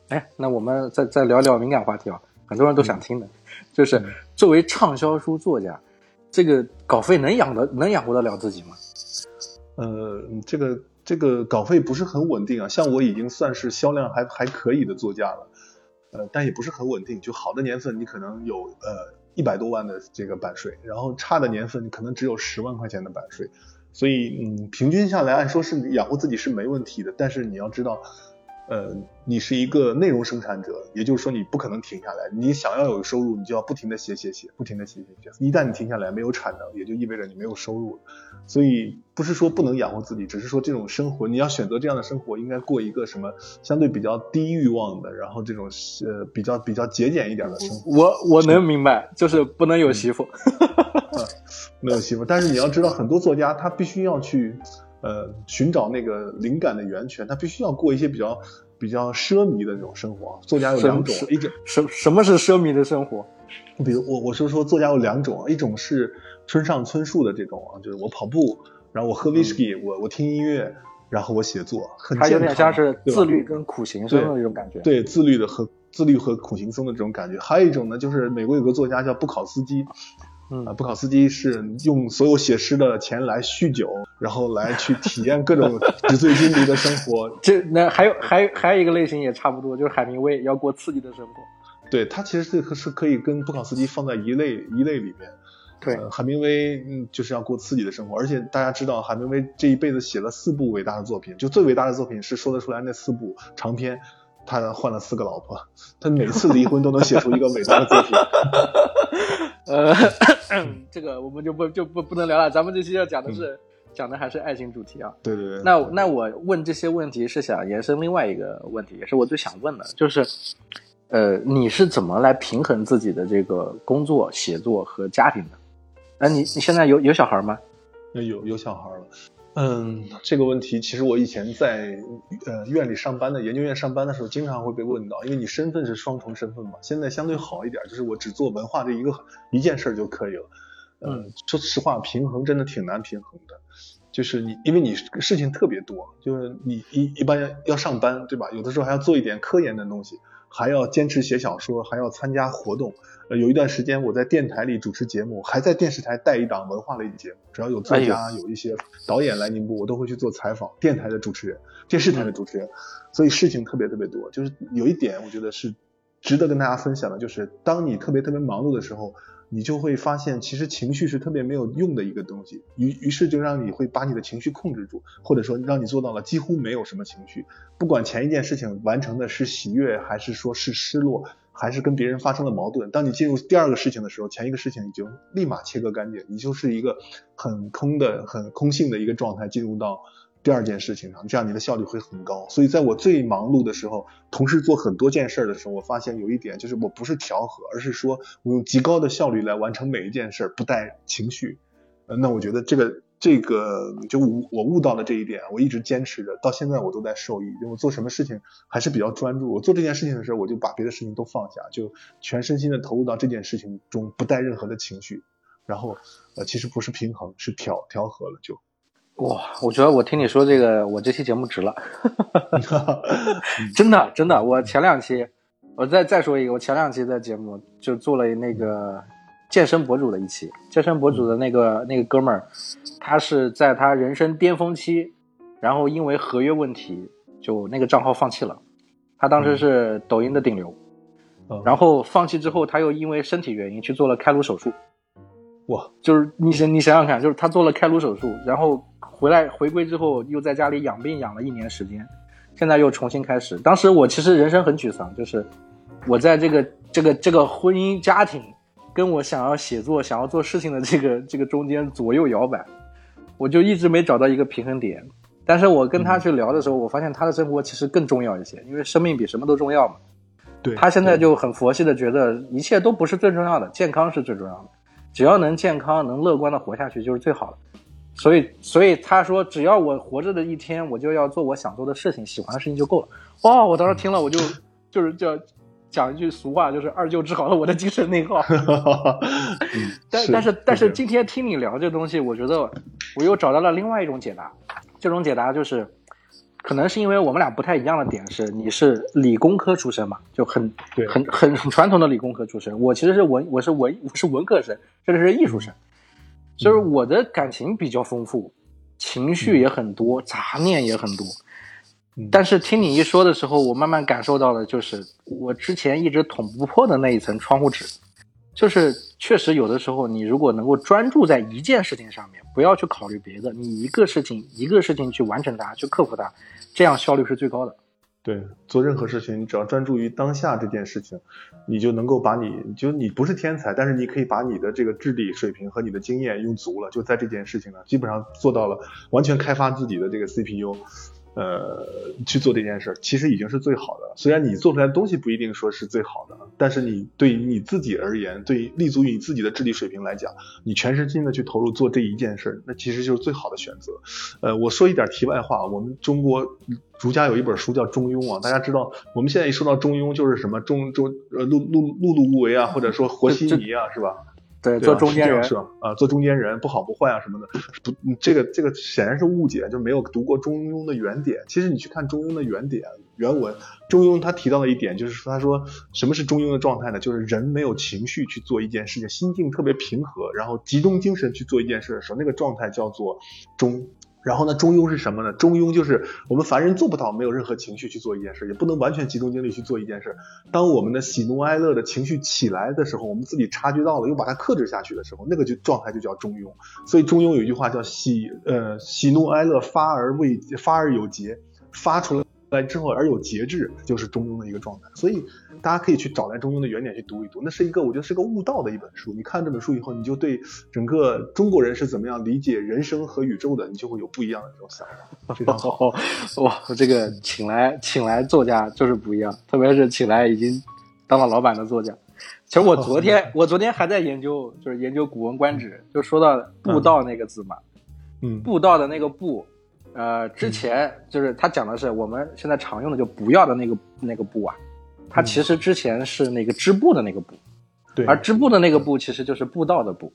哎，那我们再再聊聊敏感话题啊，很多人都想听的，就是作为畅销书作家，这个稿费能养得能养活得了自己吗？呃，这个这个稿费不是很稳定啊，像我已经算是销量还还可以的作家了，呃，但也不是很稳定，就好的年份你可能有呃一百多万的这个版税，然后差的年份你可能只有十万块钱的版税，所以嗯，平均下来按说是养活自己是没问题的，但是你要知道。呃，你是一个内容生产者，也就是说你不可能停下来。你想要有收入，你就要不停的写写写，不停的写写写。一旦你停下来，没有产能，也就意味着你没有收入。所以不是说不能养活自己，只是说这种生活，你要选择这样的生活，应该过一个什么相对比较低欲望的，然后这种呃比较比较节俭一点的生活。我我能明白，就是不能有媳妇，没有媳妇。但是你要知道，很多作家他必须要去。呃，寻找那个灵感的源泉，他必须要过一些比较比较奢靡的这种生活。作家有两种，一种什什么是奢靡的生活？比如我我是说，作家有两种，一种是村上春树的这种啊，就是我跑步，然后我喝威士忌，我我听音乐，然后我写作，很有点像是自律跟苦行僧的那种感觉。对，自律的和自律和苦行僧的这种感觉。还有一种呢，就是美国有个作家叫布考斯基。啊，布考斯基是用所有写诗的钱来酗酒，然后来去体验各种纸醉金迷的生活。这那还有还还有一个类型也差不多，就是海明威要过刺激的生活。对他其实是是可以跟布考斯基放在一类一类里面。对，海明威嗯就是要过刺激的生活，而且大家知道海明威这一辈子写了四部伟大的作品，就最伟大的作品是说得出来那四部长篇。他换了四个老婆，他每次离婚都能写出一个伟大的作品。呃，这个我们就不就不不能聊了。咱们这期要讲的是讲的还是爱情主题啊。对对对。那那我问这些问题是想延伸另外一个问题，也是我最想问的，就是呃，你是怎么来平衡自己的这个工作、写作和家庭的？哎，你你现在有有小孩吗？有有小孩了。嗯，这个问题其实我以前在呃院里上班的研究院上班的时候，经常会被问到，因为你身份是双重身份嘛。现在相对好一点，就是我只做文化这一个一件事就可以了。嗯，说实话，平衡真的挺难平衡的。就是你，因为你事情特别多，就是你一一般要上班，对吧？有的时候还要做一点科研的东西，还要坚持写小说，还要参加活动。呃，有一段时间我在电台里主持节目，还在电视台带一档文化类节目。只要有作家、有一些导演来宁波，我都会去做采访。电台的主持人，电视台的主持人，所以事情特别特别多。就是有一点，我觉得是值得跟大家分享的，就是当你特别特别忙碌的时候。你就会发现，其实情绪是特别没有用的一个东西，于于是就让你会把你的情绪控制住，或者说让你做到了几乎没有什么情绪。不管前一件事情完成的是喜悦，还是说是失落，还是跟别人发生了矛盾，当你进入第二个事情的时候，前一个事情已经立马切割干净，你就是一个很空的、很空性的一个状态，进入到。第二件事情上，这样你的效率会很高。所以在我最忙碌的时候，同时做很多件事的时候，我发现有一点就是，我不是调和，而是说我用极高的效率来完成每一件事，不带情绪。呃，那我觉得这个这个就我悟到了这一点，我一直坚持着，到现在我都在受益。因为我做什么事情还是比较专注。我做这件事情的时候，我就把别的事情都放下，就全身心的投入到这件事情中，不带任何的情绪。然后，呃，其实不是平衡，是调调和了就。哇，我觉得我听你说这个，我这期节目值了，真的真的。我前两期，我再再说一个，我前两期的节目就做了那个健身博主的一期，健身博主的那个那个哥们儿，他是在他人生巅峰期，然后因为合约问题，就那个账号放弃了。他当时是抖音的顶流，然后放弃之后，他又因为身体原因去做了开颅手术。哇，就是你想你想想看，就是他做了开颅手术，然后。回来回归之后，又在家里养病养了一年时间，现在又重新开始。当时我其实人生很沮丧，就是我在这个这个这个婚姻家庭，跟我想要写作、想要做事情的这个这个中间左右摇摆，我就一直没找到一个平衡点。但是我跟他去聊的时候，我发现他的生活其实更重要一些，因为生命比什么都重要嘛。对他现在就很佛系的觉得一切都不是最重要的，健康是最重要的，只要能健康、能乐观的活下去就是最好的。所以，所以他说，只要我活着的一天，我就要做我想做的事情，喜欢的事情就够了。哦！我当时听了，我就就是叫讲一句俗话，就是二舅治好了我的精神内耗。但 但是但是今天听你聊这东西，我觉得我又找到了另外一种解答。这种解答就是，可能是因为我们俩不太一样的点是，你是理工科出身嘛，就很很很很传统的理工科出身。我其实是文，我是文，我是文科生，甚至是艺术生。就是我的感情比较丰富，情绪也很多，杂念也很多。但是听你一说的时候，我慢慢感受到了，就是我之前一直捅不破的那一层窗户纸。就是确实有的时候，你如果能够专注在一件事情上面，不要去考虑别的，你一个事情一个事情去完成它，去克服它，这样效率是最高的。对，做任何事情，你只要专注于当下这件事情，你就能够把你，就你不是天才，但是你可以把你的这个智力水平和你的经验用足了，就在这件事情呢，基本上做到了完全开发自己的这个 CPU。呃，去做这件事，其实已经是最好的。虽然你做出来的东西不一定说是最好的，但是你对于你自己而言，对立足于你自己的智力水平来讲，你全身心的去投入做这一件事，那其实就是最好的选择。呃，我说一点题外话，我们中国儒家有一本书叫《中庸》啊，大家知道，我们现在一说到中庸，就是什么中中呃碌碌碌碌无为啊，或者说和稀泥啊，是吧？对，做中间人是吧？啊，做中间人不好不坏啊什么的，不，这个这个显然是误解，就没有读过中庸的原点。其实你去看中庸的原点原文，中庸他提到的一点就是说，他说什么是中庸的状态呢？就是人没有情绪去做一件事情，心境特别平和，然后集中精神去做一件事的时候，那个状态叫做中。然后呢，中庸是什么呢？中庸就是我们凡人做不到没有任何情绪去做一件事，也不能完全集中精力去做一件事。当我们的喜怒哀乐的情绪起来的时候，我们自己察觉到了，又把它克制下去的时候，那个就状态就叫中庸。所以中庸有一句话叫喜呃喜怒哀乐发而未发而有节，发出了。来之后而有节制，就是中庸的一个状态。所以大家可以去找来中庸的原点去读一读，那是一个我觉得是个悟道的一本书。你看这本书以后，你就对整个中国人是怎么样理解人生和宇宙的，你就会有不一样的这种想法。非常好，哇，这个请来请来作家就是不一样，特别是请来已经当了老板的作家。其实我昨天 我昨天还在研究，就是研究《古文观止》，就说到“布道”那个字嘛，嗯，布道的那个“布”。呃，之前就是他讲的是我们现在常用的就不要的那个那个布啊，它其实之前是那个织布的那个布，对，而织布的那个布其实就是布道的布，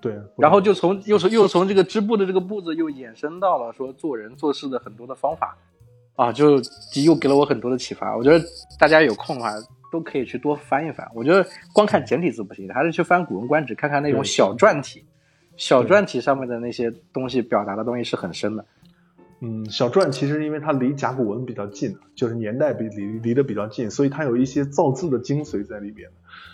对，然后就从又从又从这个织布的这个布字又衍生到了说做人做事的很多的方法，啊，就又给了我很多的启发。我觉得大家有空的话都可以去多翻一翻。我觉得光看简体字不行，还是去翻《古文观止》，看看那种小篆体。小篆体上面的那些东西表达的东西是很深的。嗯，小篆其实因为它离甲骨文比较近，就是年代比离离得比较近，所以它有一些造字的精髓在里边。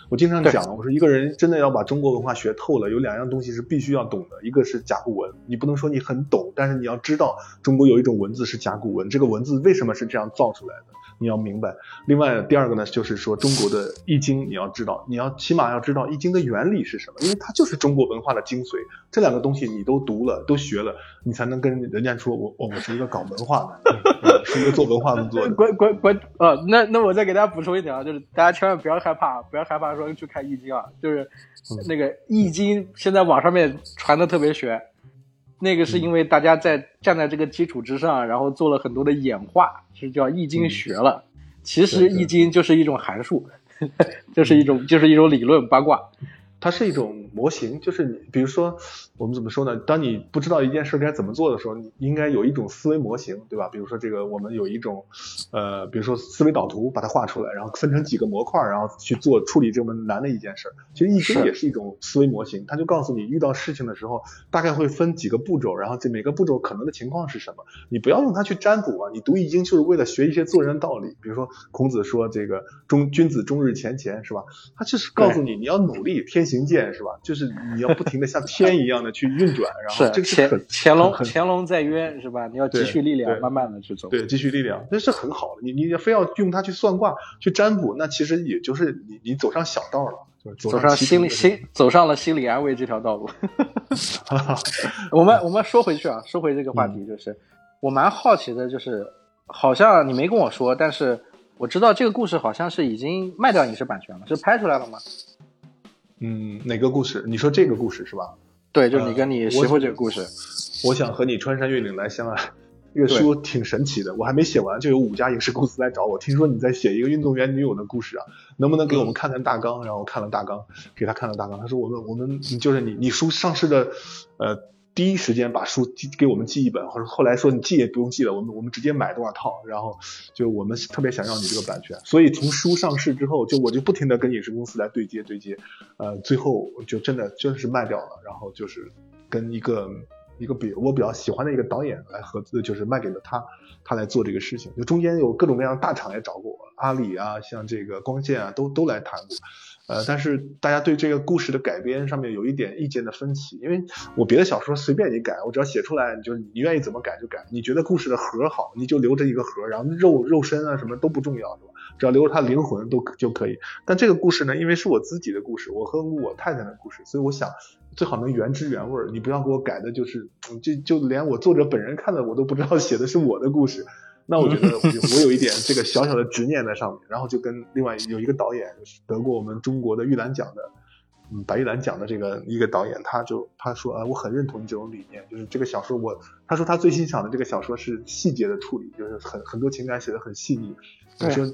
我经常讲，我说一个人真的要把中国文化学透了，有两样东西是必须要懂的，一个是甲骨文，你不能说你很懂，但是你要知道中国有一种文字是甲骨文，这个文字为什么是这样造出来的。你要明白，另外第二个呢，就是说中国的易经你要知道，你要起码要知道易经的原理是什么，因为它就是中国文化的精髓。这两个东西你都读了，都学了，你才能跟人家说，我我们是一个搞文化的，是一个做文化工作的。关关关呃，那那我再给大家补充一点啊，就是大家千万不要害怕，不要害怕说去看易经啊，就是那个易经现在网上面传的特别玄。那个是因为大家在站在这个基础之上，然后做了很多的演化，是叫易经学了。其实易经就是一种函数，就是一种就是一种理论八卦。它是一种模型，就是你比如说，我们怎么说呢？当你不知道一件事该怎么做的时候，你应该有一种思维模型，对吧？比如说这个，我们有一种，呃，比如说思维导图，把它画出来，然后分成几个模块，然后去做处理这么难的一件事。其实易经也是一种思维模型，它就告诉你遇到事情的时候，大概会分几个步骤，然后这每个步骤可能的情况是什么。你不要用它去占卜啊，你读易经就是为了学一些做人的道理。比如说孔子说这个中君子终日乾乾，是吧？他就是告诉你你要努力天。行健是吧？就是你要不停的像 天一样的去运转，然后这是乾乾隆乾隆在渊是吧？你要积蓄力量，慢慢的去走。对，积蓄力量，这是很好的。你你非要用它去算卦、去占卜，那其实也就是你你走上小道了，就是走上心理心走上了心理安慰这条道路。我们我们说回去啊，说回这个话题，就是我蛮好奇的，就是好像你没跟我说，但是我知道这个故事好像是已经卖掉影视版权了，是拍出来了吗？嗯，哪个故事？你说这个故事是吧？对，就是你跟你媳妇这个故事。我想和你穿山越岭来相爱。这个书挺神奇的，我还没写完，就有五家影视公司来找我。听说你在写一个运动员女友的故事啊，能不能给我们看看大纲？然后我看了大纲，给他看了大纲，他说我们我们就是你你书上市的，呃。第一时间把书寄给我们寄一本，或者后来说你寄也不用寄了，我们我们直接买多少套，然后就我们特别想要你这个版权，所以从书上市之后，就我就不停的跟影视公司来对接对接，呃，最后就真的真是卖掉了，然后就是跟一个一个比我比较喜欢的一个导演来合资，就是卖给了他，他来做这个事情，就中间有各种各样的大厂也找过我，阿里啊，像这个光线啊，都都来谈过。呃，但是大家对这个故事的改编上面有一点意见的分歧，因为我别的小说随便你改，我只要写出来，你就你愿意怎么改就改。你觉得故事的核好，你就留着一个核，然后肉肉身啊什么都不重要，是吧？只要留着它灵魂都就可以。但这个故事呢，因为是我自己的故事，我和我太太的故事，所以我想最好能原汁原味，你不要给我改的，就是就就连我作者本人看的我都不知道写的是我的故事。那我觉得我有一点这个小小的执念在上面，然后就跟另外有一个导演得过我们中国的玉兰奖的，嗯，白玉兰奖的这个一个导演，他就他说啊，我很认同你这种理念，就是这个小说我，他说他最欣赏的这个小说是细节的处理，就是很很多情感写的很细腻。我说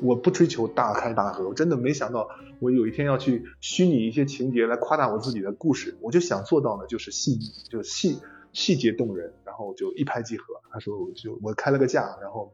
我不追求大开大合，我真的没想到我有一天要去虚拟一些情节来夸大我自己的故事，我就想做到的就是细腻，就是细。细节动人，然后就一拍即合。他说我就我开了个价，然后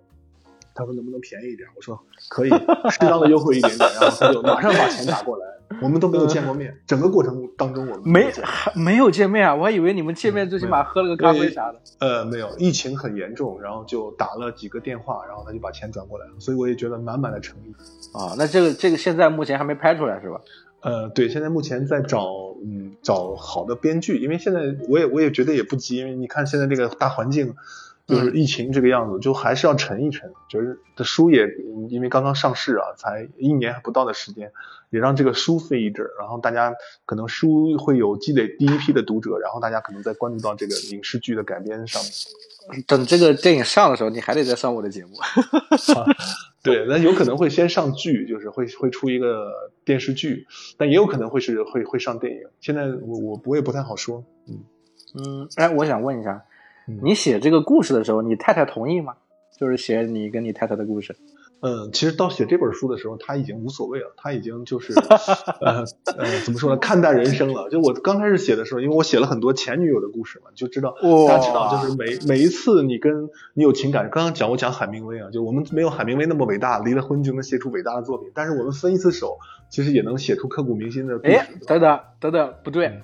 他说能不能便宜一点？我说可以，适当的优惠一点点。然后他就马上把钱打过来。我们都没有见过面，整个过程当中我们没还没有见面啊！我还以为你们见面最起码喝了个咖啡啥的。呃，没有，疫情很严重，然后就打了几个电话，然后他就把钱转过来了。所以我也觉得满满的诚意。啊，那这个这个现在目前还没拍出来是吧？呃，对，现在目前在找，嗯，找好的编剧，因为现在我也我也觉得也不急，因为你看现在这个大环境，就是疫情这个样子，就还是要沉一沉，就是这书也因为刚刚上市啊，才一年还不到的时间，也让这个书飞一阵，然后大家可能书会有积累第一批的读者，然后大家可能再关注到这个影视剧的改编上面。等这个电影上的时候，你还得再上我的节目。对，那有可能会先上剧，就是会会出一个电视剧，但也有可能会是会会上电影。现在我我我也不太好说。嗯嗯，哎，我想问一下，你写这个故事的时候，你太太同意吗？就是写你跟你太太的故事。嗯，其实到写这本书的时候，他已经无所谓了，他已经就是 呃呃怎么说呢，看淡人生了。就我刚开始写的时候，因为我写了很多前女友的故事嘛，就知道大家知道，就是每每一次你跟你有情感，刚刚讲我讲海明威啊，就我们没有海明威那么伟大，离了婚就能写出伟大的作品，但是我们分一次手，其实也能写出刻骨铭心的故事。哎，等等等等，不对。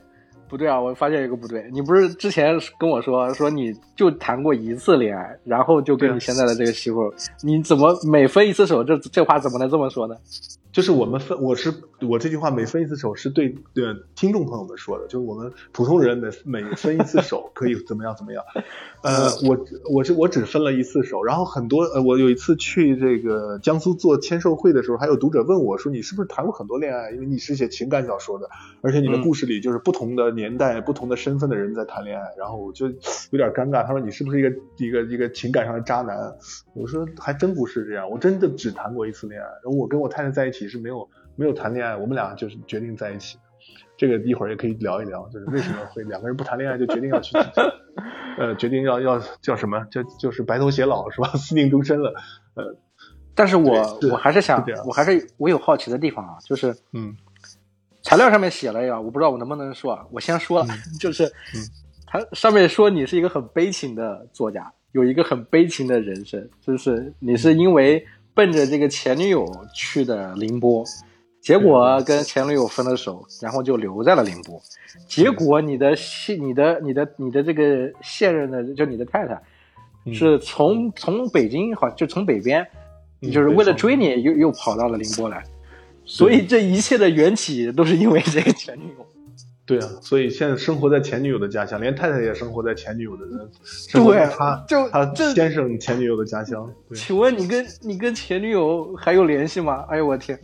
不对啊，我发现一个不对。你不是之前跟我说说你就谈过一次恋爱，然后就跟你现在的这个媳妇，你怎么每分一次手？这这话怎么能这么说呢？就是我们分，我是我这句话每分一次手是对对听众朋友们说的，就是我们普通人每每分一次手可以怎么样怎么样。呃，我我是我只分了一次手，然后很多呃，我有一次去这个江苏做签售会的时候，还有读者问我说你是不是谈过很多恋爱？因为你是写情感小说的，而且你的故事里就是不同的年代、不同的身份的人在谈恋爱，然后我就有点尴尬。他说你是不是一个一个一个情感上的渣男？我说还真不是这样，我真的只谈过一次恋爱，然后我跟我太太在一起。是没有没有谈恋爱，我们俩就是决定在一起。这个一会儿也可以聊一聊，就是为什么会两个人不谈恋爱就决定要去，呃，决定要要叫什么？就就是白头偕老是吧？私定终身了。呃，但是我我还是想，我还是我有好奇的地方啊，就是嗯，材料上面写了呀，我不知道我能不能说，我先说了，就是他上面说你是一个很悲情的作家，有一个很悲情的人生，就是你是因为。奔着这个前女友去的宁波，结果跟前女友分了手，然后就留在了宁波。结果你的现、你的、你的、你的这个现任的，就你的太太，是从从北京好，就从北边，就是为了追你，又又跑到了宁波来。所以这一切的缘起都是因为这个前女友。对啊，所以现在生活在前女友的家乡，连太太也生活在前女友的人，对，他就他先生前女友的家乡。请问你跟你跟前女友还有联系吗？哎呦我天，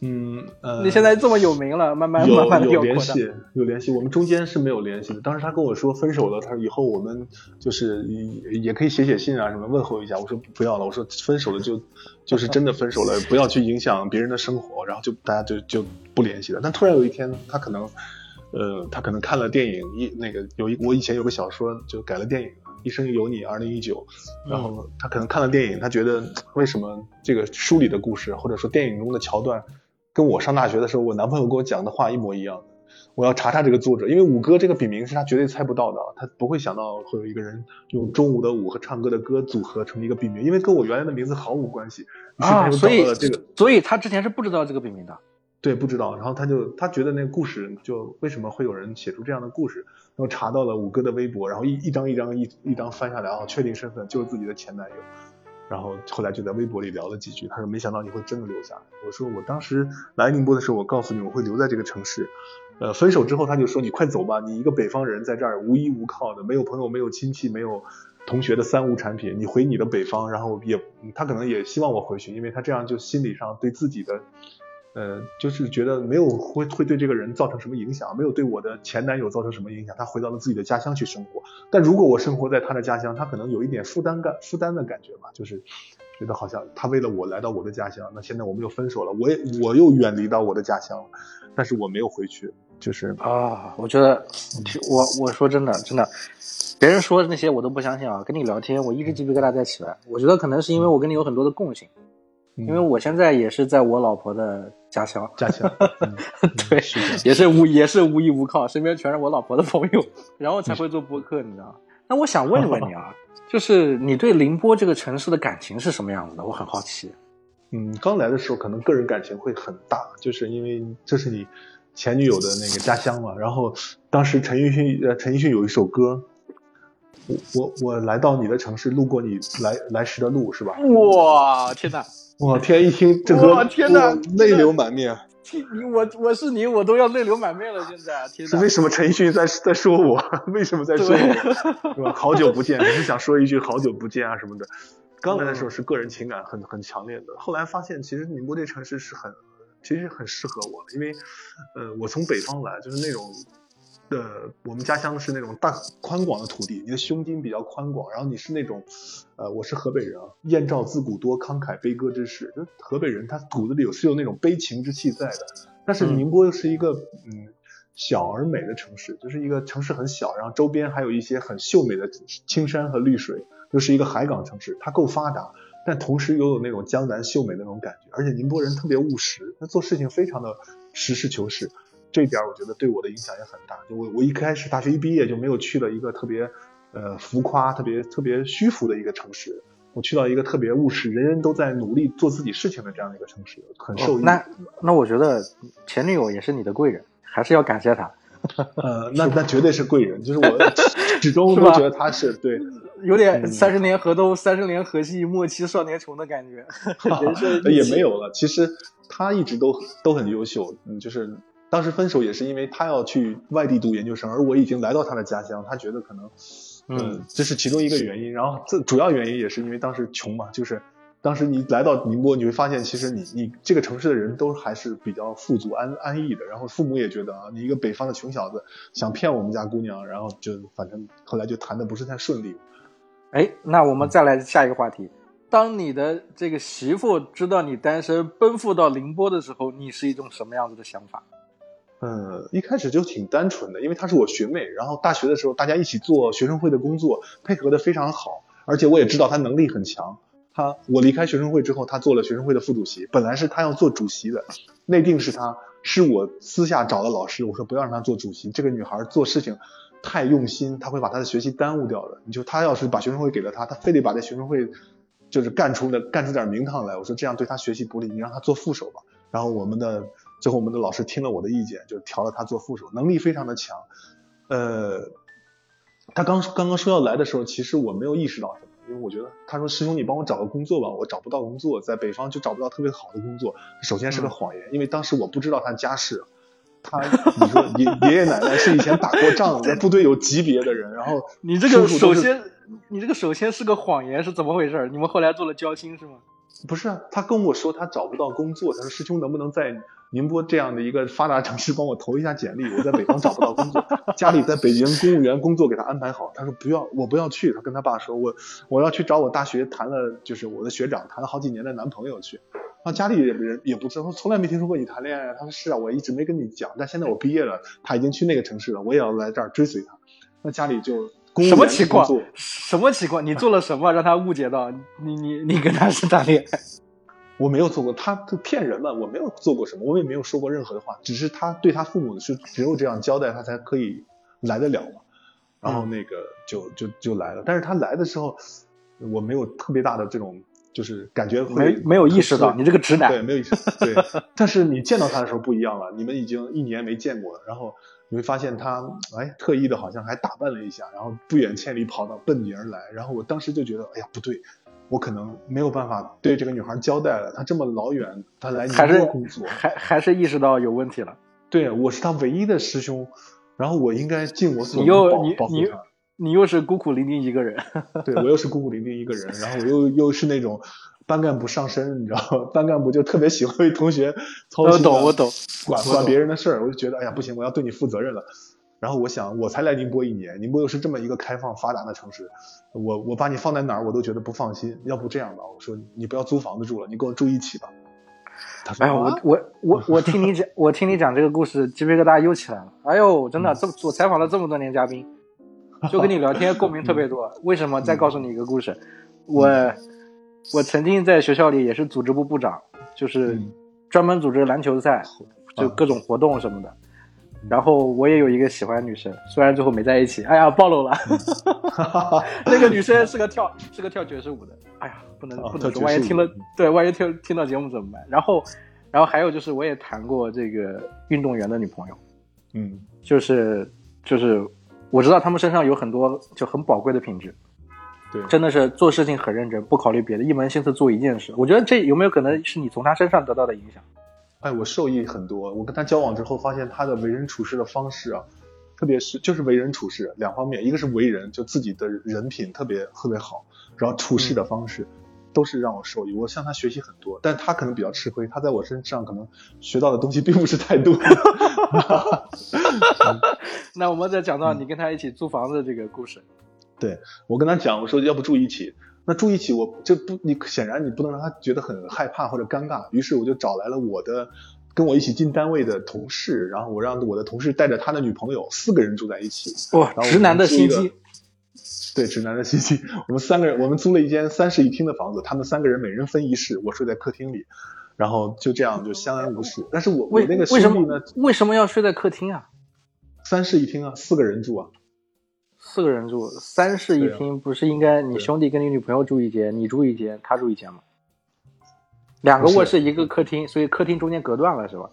嗯呃，你现在这么有名了，慢慢慢慢有联系，有联系。我们中间是没有联系的。当时他跟我说分手了，他说以后我们就是也也可以写写信啊什么问候一下。我说不要了，我说分手了就就是真的分手了，不要去影响别人的生活，然后就大家就就不联系了。但突然有一天，他可能。呃，他可能看了电影一那个有一我以前有个小说就改了电影《一生有你》二零一九，然后他可能看了电影，他觉得为什么这个书里的故事或者说电影中的桥段，跟我上大学的时候我男朋友跟我讲的话一模一样，我要查查这个作者，因为五哥这个笔名是他绝对猜不到的，他不会想到会有一个人用中午的午和唱歌的歌组合成一个笔名，因为跟我原来的名字毫无关系啊，所以这个，所以他之前是不知道这个笔名的。对，不知道，然后他就他觉得那个故事就为什么会有人写出这样的故事，然后查到了五哥的微博，然后一一张一张一一张翻下来然后，确定身份就是自己的前男友，然后后来就在微博里聊了几句，他说没想到你会真的留下来，我说我当时来宁波的时候，我告诉你我会留在这个城市，呃，分手之后他就说你快走吧，你一个北方人在这儿无依无靠的，没有朋友没有亲戚没有同学的三无产品，你回你的北方，然后也他可能也希望我回去，因为他这样就心理上对自己的。呃，就是觉得没有会会对这个人造成什么影响，没有对我的前男友造成什么影响，他回到了自己的家乡去生活。但如果我生活在他的家乡，他可能有一点负担感、负担的感觉吧，就是觉得好像他为了我来到我的家乡，那现在我们又分手了，我也我又远离到我的家乡了，但是我没有回去，就是啊，我觉得我我说真的真的，别人说的那些我都不相信啊，跟你聊天我一直鸡皮疙瘩在起来，我觉得可能是因为我跟你有很多的共性。因为我现在也是在我老婆的家乡，家乡 对，也是无也是无依无靠，身边全是我老婆的朋友，然后才会做播客，你知道那我想问问你啊，就是你对宁波这个城市的感情是什么样子的？我很好奇。嗯，刚来的时候可能个人感情会很大，就是因为这是你前女友的那个家乡嘛。然后当时陈奕迅，呃，陈奕迅有一首歌，我我我来到你的城市，路过你来来时的路，是吧？哇，天哪！哇天！一听这个，天哪，泪流满面。你我我是你，我都要泪流满面了。现在，天是为什么陈奕迅在在说我？为什么在说我？是吧？好久不见，只是想说一句好久不见啊什么的。刚来的时候是个人情感很很强烈的，后来发现其实宁波这城市是很，其实很适合我，因为呃我从北方来，就是那种。的，我们家乡是那种大宽广的土地，你的胸襟比较宽广，然后你是那种，呃，我是河北人啊，燕赵自古多慷慨悲歌之士，就河北人他骨子里有是有那种悲情之气在的。但是宁波又是一个嗯小而美的城市，就是一个城市很小，然后周边还有一些很秀美的青山和绿水，又是一个海港城市，它够发达，但同时又有那种江南秀美的那种感觉。而且宁波人特别务实，他做事情非常的实事求是，这一点我觉得对我的影响也很大。就我我一开始大学一毕业就没有去了一个特别呃浮夸、特别特别虚浮的一个城市。我去到一个特别务实，人人都在努力做自己事情的这样的一个城市，很受益。那那我觉得前女友也是你的贵人，还是要感谢她。呃，那那绝对是贵人，就是我 始终都觉得她是对，有点三十年河东，三十年河西，莫欺少年穷的感觉。人生也没有了，其实他一直都都很优秀，嗯，就是当时分手也是因为他要去外地读研究生，而我已经来到他的家乡，他觉得可能。嗯，这是其中一个原因，然后这主要原因也是因为当时穷嘛，就是当时你来到宁波，你会发现其实你你这个城市的人都还是比较富足安安逸的，然后父母也觉得啊，你一个北方的穷小子想骗我们家姑娘，然后就反正后来就谈的不是太顺利。哎，那我们再来下一个话题，当你的这个媳妇知道你单身奔赴到宁波的时候，你是一种什么样子的想法？嗯，一开始就挺单纯的，因为她是我学妹，然后大学的时候大家一起做学生会的工作，配合的非常好，而且我也知道她能力很强。她我离开学生会之后，她做了学生会的副主席，本来是她要做主席的，内定是她，是我私下找的老师，我说不要让她做主席，这个女孩做事情太用心，她会把她的学习耽误掉的。你就她要是把学生会给了她，她非得把这学生会就是干出的干出点名堂来，我说这样对她学习不利，你让她做副手吧。然后我们的。最后，我们的老师听了我的意见，就调了他做副手，能力非常的强。呃，他刚刚刚说要来的时候，其实我没有意识到什么，因为我觉得他说师兄，你帮我找个工作吧，我找不到工作，在北方就找不到特别好的工作。首先是个谎言，因为当时我不知道他家世，他你说爷爷爷奶奶是以前打过仗，在 部队有级别的人，然后你这个首先你这个首先是个谎言，是怎么回事？你们后来做了交心是吗？不是啊，他跟我说他找不到工作，他说师兄能不能在。宁波这样的一个发达城市，帮我投一下简历。我在北方找不到工作，家里在北京公务员工作给他安排好。他说不要，我不要去。他跟他爸说，我我要去找我大学谈了，就是我的学长谈了好几年的男朋友去。然后家里也人也不知道，说从来没听说过你谈恋爱。他说是啊，我一直没跟你讲，但现在我毕业了，他已经去那个城市了，我也要来这儿追随他。那家里就什么情况？什么情况？你做了什么让他误解到你你你跟他是谈恋爱？我没有做过，他他骗人嘛，我没有做过什么，我也没有说过任何的话，只是他对他父母是只有这样交代，他才可以来得了嘛。然后那个就就就来了，但是他来的时候，我没有特别大的这种就是感觉，没没有意识到你这个直男，对，没有意识，对。但是你见到他的时候不一样了，你们已经一年没见过了，然后你会发现他哎特意的好像还打扮了一下，然后不远千里跑到奔你而来，然后我当时就觉得哎呀不对。我可能没有办法对这个女孩交代了，她这么老远，她来宁波工作，还还是意识到有问题了。对，我是她唯一的师兄，然后我应该尽我所能保保护她。你又是孤苦伶仃一个人，对我又是孤苦伶仃一个人，然后我又又是那种班干部上身，你知道吗？班干部就特别喜欢为同学操心，我懂我懂，管管别人的事儿，我就觉得哎呀不行，我要对你负责任了。然后我想，我才来宁波一年，宁波又是这么一个开放发达的城市，我我把你放在哪儿我都觉得不放心。要不这样吧，我说你不要租房子住了，你跟我住一起吧。他说哎呀，我我我我听你讲，我听你讲这个故事，鸡皮疙瘩又起来了。哎呦，真的，这我采访了这么多年嘉宾，就跟你聊天共鸣特别多。为什么？再告诉你一个故事，我我曾经在学校里也是组织部部长，就是专门组织篮球赛，就各种活动什么的。然后我也有一个喜欢的女生，虽然最后没在一起。哎呀，暴露了，那个女生是个跳是个跳爵士舞的。哎呀，不能不能说，万一听了对，万一听听到节目怎么办？然后，然后还有就是，我也谈过这个运动员的女朋友，嗯，就是就是我知道他们身上有很多就很宝贵的品质，对，真的是做事情很认真，不考虑别的，一门心思做一件事。我觉得这有没有可能是你从他身上得到的影响？哎，我受益很多。我跟他交往之后，发现他的为人处事的方式啊，特别是就是为人处事两方面，一个是为人，就自己的人品特别特别好，然后处事的方式都是让我受益。我向他学习很多，但他可能比较吃亏，他在我身上可能学到的东西并不是太多。那我们再讲到你跟他一起租房子这个故事。对我跟他讲，我说要不住一起。那住一起，我就不，你显然你不能让他觉得很害怕或者尴尬。于是我就找来了我的跟我一起进单位的同事，然后我让我的同事带着他的女朋友，四个人住在一起。哇，直男的心机。对，直男的心机。我们三个人，我们租了一间三室一厅的房子，他们三个人每人分一室，我睡在客厅里，然后就这样就相安无事。但是我我为那个为什么兄弟呢，为什么要睡在客厅啊？三室一厅啊，四个人住啊。四个人住，三室一厅，不是应该你兄弟跟你女朋友住一间，你住一间，他住一间吗？两个卧室一个客厅，所以客厅中间隔断了是吧？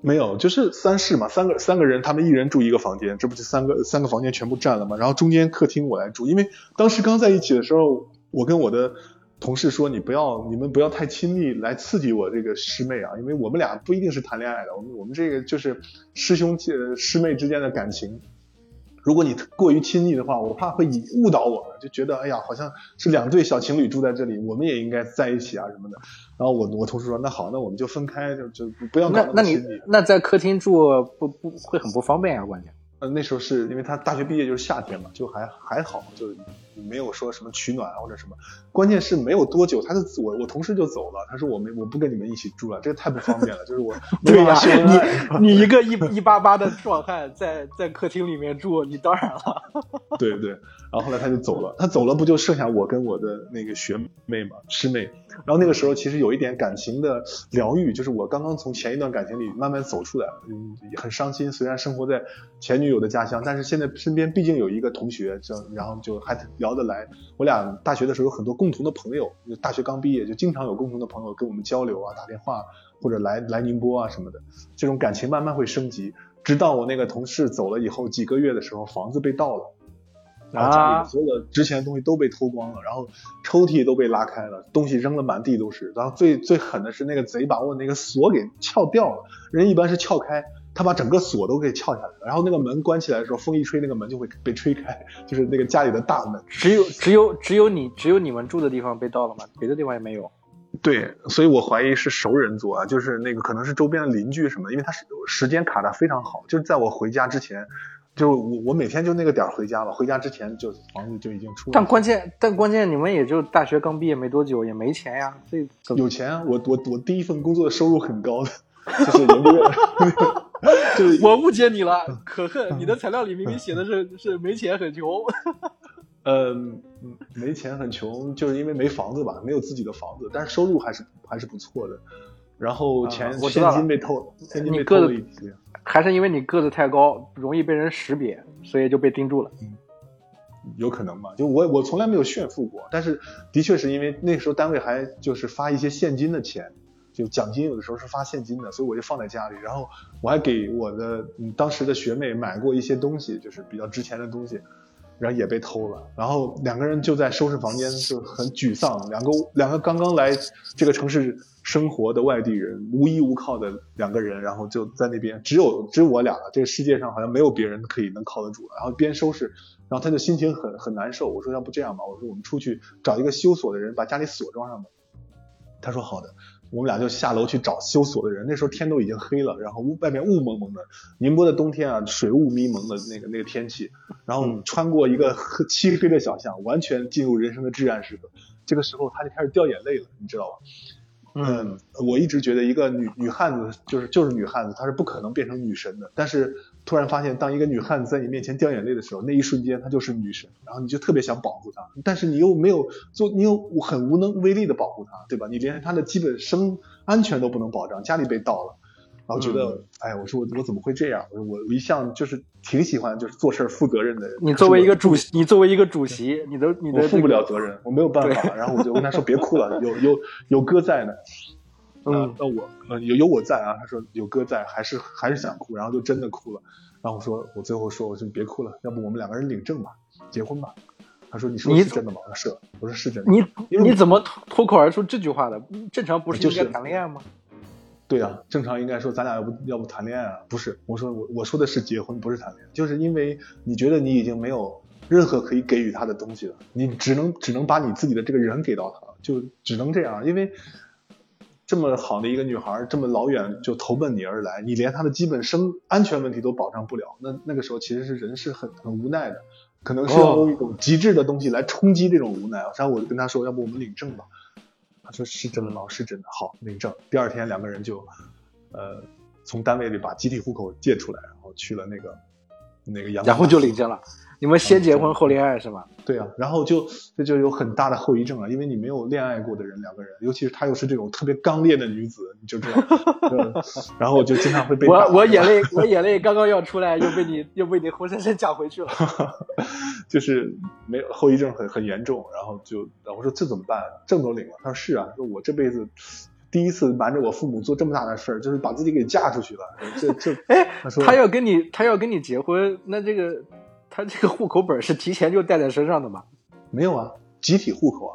没有，就是三室嘛，三个三个人，他们一人住一个房间，这不就三个三个房间全部占了吗？然后中间客厅我来住，因为当时刚在一起的时候，我跟我的同事说，你不要，你们不要太亲密，来刺激我这个师妹啊，因为我们俩不一定是谈恋爱的，我们我们这个就是师兄呃师妹之间的感情。如果你过于亲密的话，我怕会引误导我们，就觉得哎呀，好像是两对小情侣住在这里，我们也应该在一起啊什么的。然后我我同事说，那好，那我们就分开，就就不要搞那那你么亲密。那在客厅住不不会很不方便啊？关键呃，那时候是因为他大学毕业就是夏天嘛，就还还好，就没有说什么取暖啊或者什么。关键是没有多久，他就我我同事就走了，他说我没我不跟你们一起住了，这个太不方便了，就是我 没办法秀恩爱。你你一个一一八八的壮汉在在客厅里面住，你当然了。对对，然后后来他就走了，他走了不就剩下我跟我的那个学妹嘛，师妹。然后那个时候其实有一点感情的疗愈，就是我刚刚从前一段感情里慢慢走出来，嗯，很伤心。虽然生活在前女友的家乡，但是现在身边毕竟有一个同学，这然后就还聊得来。我俩大学的时候有很多共同的朋友，就大学刚毕业就经常有共同的朋友跟我们交流啊，打电话或者来来宁波啊什么的，这种感情慢慢会升级。直到我那个同事走了以后几个月的时候，房子被盗了。然后家里所有的值钱的东西都被偷光了，然后抽屉都被拉开了，东西扔了满地都是。然后最最狠的是那个贼把我那个锁给撬掉了，人一般是撬开，他把整个锁都给撬下来了。然后那个门关起来的时候，风一吹，那个门就会被吹开，就是那个家里的大门。只有只有只有你只有你们住的地方被盗了吗？别的地方也没有。对，所以我怀疑是熟人做啊，就是那个可能是周边的邻居什么，因为他是时间卡的非常好，就是在我回家之前，就我我每天就那个点儿回家了，回家之前就房子就已经出。但关键但关键你们也就大学刚毕业没多久，也没钱呀，这怎么有钱啊，我我我第一份工作的收入很高的，就是研究院，就是我误解你了，可恨！你的材料里明明写的是是没钱很穷。嗯没钱很穷，就是因为没房子吧，没有自己的房子，但是收入还是还是不错的。然后钱、啊我现金被偷了，现金被偷了一批。还是因为你个子太高，容易被人识别，所以就被盯住了。有可能吧，就我我从来没有炫富过，但是的确是因为那时候单位还就是发一些现金的钱，就奖金有的时候是发现金的，所以我就放在家里，然后我还给我的嗯当时的学妹买过一些东西，就是比较值钱的东西，然后也被偷了，然后两个人就在收拾房间，就很沮丧，两个两个刚刚来这个城市生活的外地人，无依无靠的两个人，然后就在那边只有只有我俩了，这个世界上好像没有别人可以能靠得住，然后边收拾。然后他就心情很很难受，我说要不这样吧，我说我们出去找一个修锁的人，把家里锁装上吧。他说好的，我们俩就下楼去找修锁的人。那时候天都已经黑了，然后雾外面雾蒙蒙的，宁波的冬天啊，水雾迷蒙的那个那个天气，然后穿过一个漆黑的小巷，完全进入人生的至暗时刻。这个时候他就开始掉眼泪了，你知道吧？嗯，我一直觉得一个女女汉子就是就是女汉子，她是不可能变成女神的。但是突然发现，当一个女汉子在你面前掉眼泪的时候，那一瞬间她就是女神，然后你就特别想保护她，但是你又没有做，你又很无能为力的保护她，对吧？你连她的基本生安全都不能保障，家里被盗了，然后觉得，嗯哎，我说我我怎么会这样？我说我我一向就是挺喜欢就是做事儿负责任的人。你作为一个主席，你作为一个主席，你的你的我，我负不了责任，我没有办法。然后我就跟他说别哭了，有有有哥在呢。嗯，那我呃有有我在啊，他说有哥在，还是还是想哭，然后就真的哭了。然后我说我最后说我说别哭了，要不我们两个人领证吧，结婚吧。他说你说你是真的吗？我说是，我说是真的。你你怎么脱脱口而出这句话的？正常不是就是应该谈恋爱吗？对啊，正常应该说咱俩要不要不谈恋爱啊？不是，我说我我说的是结婚，不是谈恋爱，就是因为你觉得你已经没有任何可以给予他的东西了，你只能只能把你自己的这个人给到他，就只能这样，因为这么好的一个女孩，这么老远就投奔你而来，你连她的基本生安全问题都保障不了，那那个时候其实是人是很很无奈的，可能是要用一种极致的东西来冲击这种无奈。然后我就跟他说，要不我们领证吧。他说是真的吗？是真的。好，领证。第二天两个人就，呃，从单位里把集体户口借出来，然后去了那个那个阳。然后就领证了。你们先结婚后恋爱是吗？对啊，然后就这就有很大的后遗症啊，因为你没有恋爱过的人，两个人，尤其是她又是这种特别刚烈的女子，你就知道，嗯 然后我就经常会被我我眼泪我眼泪刚刚要出来，又被你又被你活生生讲回去了。就是没有后遗症很很严重，然后就然后我说这怎么办？证都领了，他说是啊，说我这辈子第一次瞒着我父母做这么大的事儿，就是把自己给嫁出去了，这这哎他，说他要跟你他要跟你结婚，那这个他这个户口本是提前就带在身上的吗？没有啊，集体户口啊。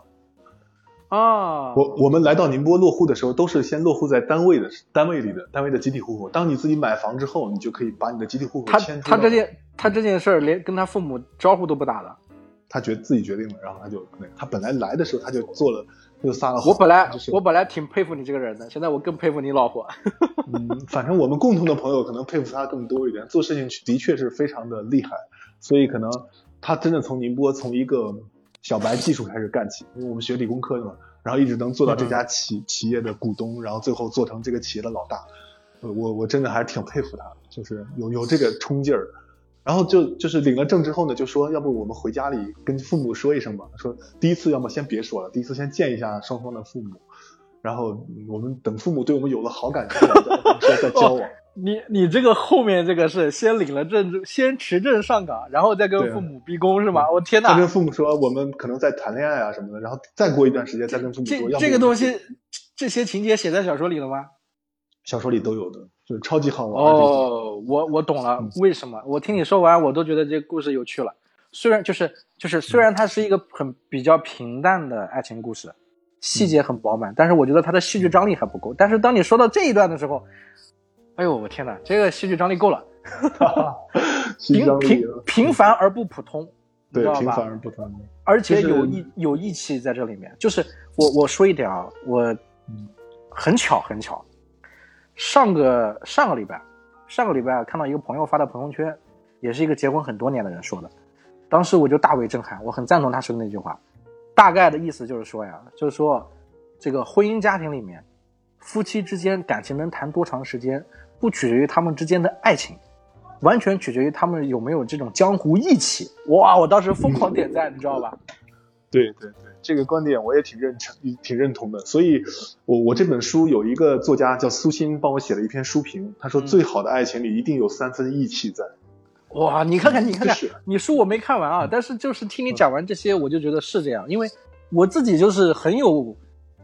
啊，我我们来到宁波落户的时候，都是先落户在单位的单位里的单位的集体户口。当你自己买房之后，你就可以把你的集体户口他迁出他他这件他这件事儿连跟他父母招呼都不打的。他决自己决定了，然后他就那个他本来来的时候他就做了，他就撒了谎。我本来就是我本来挺佩服你这个人的，现在我更佩服你老婆。嗯，反正我们共同的朋友可能佩服他更多一点，做事情的确是非常的厉害，所以可能他真的从宁波从一个小白技术开始干起，因为我们学理工科的嘛，然后一直能做到这家企、企业的股东，然后最后做成这个企业的老大，呃我我真的还是挺佩服他的，就是有有这个冲劲儿。然后就就是领了证之后呢，就说要不我们回家里跟父母说一声吧。说第一次要么先别说了，第一次先见一下双方的父母，然后嗯我们等父母对我们有了好感之后再再交往。你你这个后面这个是先领了证，先持证上岗，然后再跟父母逼宫是吗？我天再跟！父母说我们可能在谈恋爱啊什么的，然后再过一段时间再跟父母说，这这个东西这些情节写在小说里了吗？小说里都有的，就是超级好玩。哦，我我懂了嗯，为什么？我听你说完，我都觉得这个故事有趣了。虽然就是就是，虽然它是一个很比较平淡的爱情故事，细节很饱满，但是我觉得它的戏剧张力还不够。但是当你说到这一段的时候，哎呦我天哪，这个戏剧张力够了，平新疆里平平凡而不普通，你知道吧对平凡？而不同。而且有义有义气在这里面。就是我我说一点啊，我嗯很巧很巧，上个上个礼拜，上个礼拜看到一个朋友发的朋友圈，也是一个结婚很多年的人说的，当时我就大为震撼，我很赞同他说的那句话，大概的意思就是说呀，就是说这个婚姻家庭里面，夫妻之间感情能谈多长时间，不取决于他们之间的爱情。完全取决于他们有没有这种江湖义气。哇！我当时疯狂点赞，你知道吧？对对对，这个观点我也挺认成，挺认同的。所以我我这本书有一个作家叫苏欣，帮我写了一篇书评，他说嗯最好的爱情里一定有三分义气在。哇！你看看，你看看是，你书我没看完啊，但是就是听你讲完这些，我就觉得是这样，因为我自己就是很有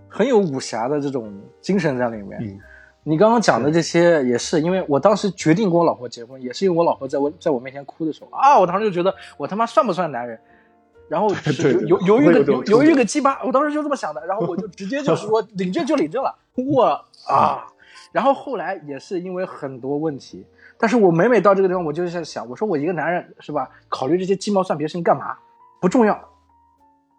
很有武侠的这种精神在里面。嗯你刚刚讲的这些也是，因为我当时决定跟我老婆结婚，也是因为我老婆在我在我面前哭的时候啊，我当时就觉得我他妈算不算男人？然后犹犹豫个犹豫个鸡巴，我当时就这么想的，然后我就直接就是 说领证就领证了，我啊，然后后来也是因为很多问题，但是我每每到这个地方，我就是在想，我说我一个男人是吧，考虑这些鸡毛蒜皮的事情干嘛？不重要，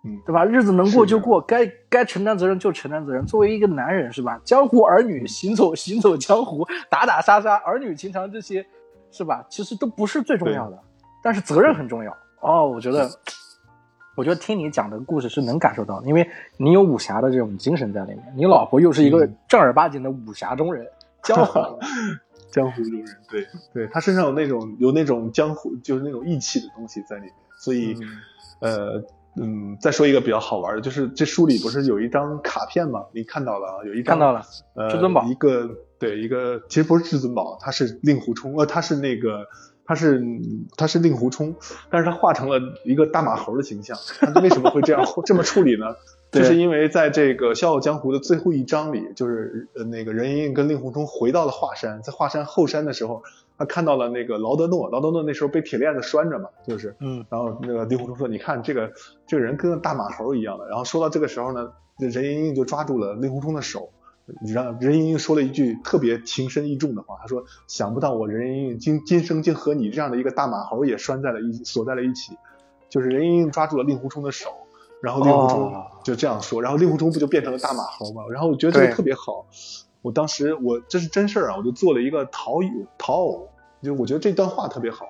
嗯，对吧？日子能过就过，该该承担责任就承担责任。作为一个男人是吧？江湖儿女行走 行走江湖，打打杀杀，儿女情长这些是吧？其实都不是最重要的，但是责任很重要。哦，我觉得，我觉得听你讲的故事是能感受到的，因为你有武侠的这种精神在里面，你老婆又是一个嗯正儿八经的武侠中人，江湖人。江湖中人，对对，他身上有那种有那种江湖，就是那种义气的东西在里面，所以，呃。嗯，再说一个比较好玩的，就是这书里不是有一张卡片吗？你看到了啊？有一张看到了，呃，至尊宝一个对一个，其实不是至尊宝，他是令狐冲，呃，他是那个，他是他是令狐冲，但是他画成了一个大马猴的形象。他为什么会这样 这么处理呢？对就是因为在这个《笑傲江湖》的最后一章里，就是呃那个任盈盈跟令狐冲回到了华山，在华山后山的时候，他看到了那个劳德诺，劳德诺那时候被铁链子拴着嘛，就是，嗯，然后那个令狐冲说：“你看这个这个人跟个大马猴一样的。”然后说到这个时候呢，这任盈盈就抓住了令狐冲的手，你让任盈盈说了一句特别情深意重的话，他说：“想不到我任盈盈今今生竟和你这样的一个大马猴也拴在了一锁在了一起。”就是任盈盈抓住了令狐冲的手，然后令狐冲哦就这样说，然后令狐冲不就变成了大马猴吗？然后我觉得这个特别好，我当时我这是真事儿啊，我就做了一个陶俑陶偶，就我觉得这段话特别好。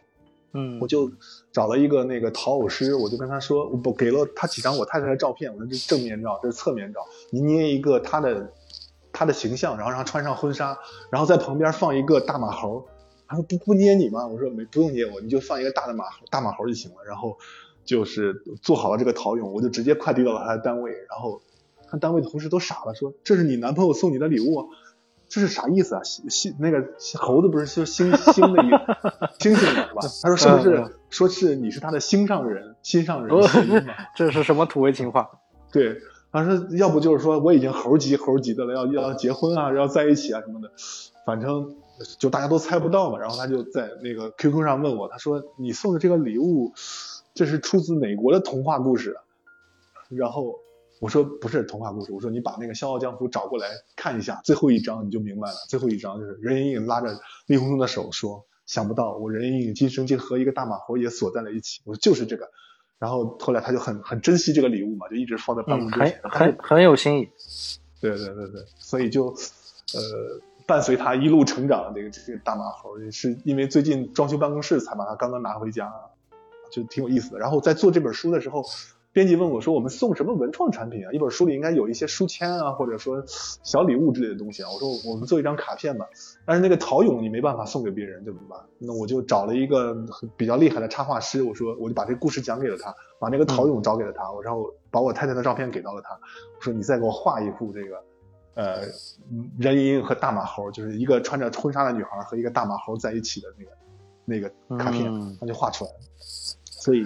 嗯我就找了一个那个陶偶师，我就跟他说，我给了他几张我太太的照片，我说这是正面照，这是侧面照，你捏一个他的他的形象，然后让他穿上婚纱，然后在旁边放一个大马猴，他说不不捏你吗？我说没不用捏我，你就放一个大的马大马猴就行了。然后就是做好了这个陶俑，我就直接快递到了他的单位。然后他单位的同事都傻了，说这是你男朋友送你的礼物，这是啥意思啊？星那个猴子不是就星星的意思，星星的是吧？他说是不是？说是你是他的心上人，心上人。这是什么土味情话？对，他说要不就是说我已经猴急猴急的了，要要结婚啊，要在一起啊什么的，反正。就大家都猜不到嘛，然后他就在那个 QQ 上问我，他说你送的这个礼物，这是出自哪国的童话故事？然后我说不是童话故事，我说你把那个《笑傲江湖》找过来看一下，最后一章你就明白了。最后一章就是任盈盈拉着厉红通的手说，想不到我任盈盈今生竟和一个大马猴也锁在了一起。我说就是这个。然后后来他就很很珍惜这个礼物嘛，就一直放在办公桌前，很很很有心意。对对对对，所以就呃。伴随他一路成长，这个这个大马猴也是因为最近装修办公室才把它刚刚拿回家，就挺有意思的。然后在做这本书的时候，编辑问我说：“我们送什么文创产品啊？一本书里应该有一些书签啊，或者说小礼物之类的东西啊。”我说：“我们做一张卡片吧。”但是那个陶俑你没办法送给别人，怎么办？那我就找了一个比较厉害的插画师，我说我就把这个故事讲给了他，把那个陶俑找给了他，然后把我太太的照片给到了他，我说：“你再给我画一幅这个。”呃，任盈盈和大马猴就是一个穿着婚纱的女孩和一个大马猴在一起的那个那个卡片，他就画出来了。所以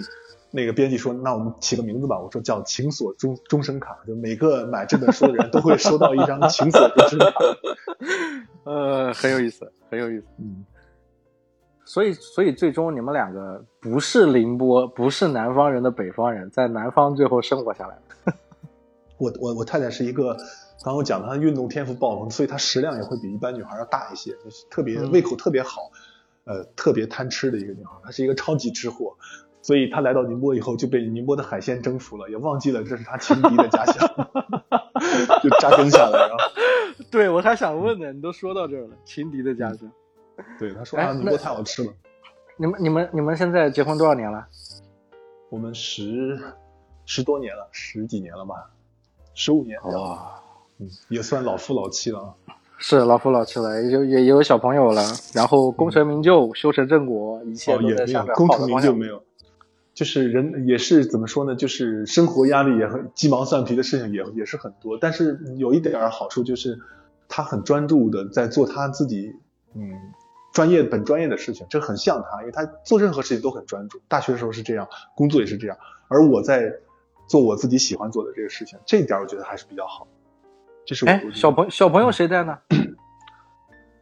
那个编辑说：“那我们起个名字吧。”我说：“叫情锁终终身卡。”就每个买这本书的人都会收到一张情锁终身卡。呃，很有意思，很有意思。嗯。所以，所以最终你们两个不是宁波，不是南方人的北方人，在南方最后生活下来了。我我我太太是一个。刚我讲她运动天赋爆棚，所以她食量也会比一般女孩要大一些，就是特别胃口特别好，呃，特别贪吃的一个女孩。她是一个超级吃货，所以他来到宁波以后就被宁波的海鲜征服了，也忘记了这是他情敌的家乡，就扎根下来。了，对我还想问呢，你都说到这儿了，情敌的家乡。对，他说啊，宁波太好吃了。你们、你们、你们现在结婚多少年了？我们十十多年了，十几年了吧，十五年。哇。嗯，也算老夫老妻了，是老夫老妻了，也就也有小朋友了，然后功成名就，修成正果，一切都在下面。功成名就没有，就是人也是怎么说呢？就是生活压力也很鸡毛蒜皮的事情也也是很多，但是有一点好处就是他很专注的在做他自己嗯专业本专业的事情，这很像他，因为他做任何事情都很专注。大学的时候是这样，工作也是这样，而我在做我自己喜欢做的这个事情，这一点我觉得还是比较好。这是哎，小朋小朋友谁带呢？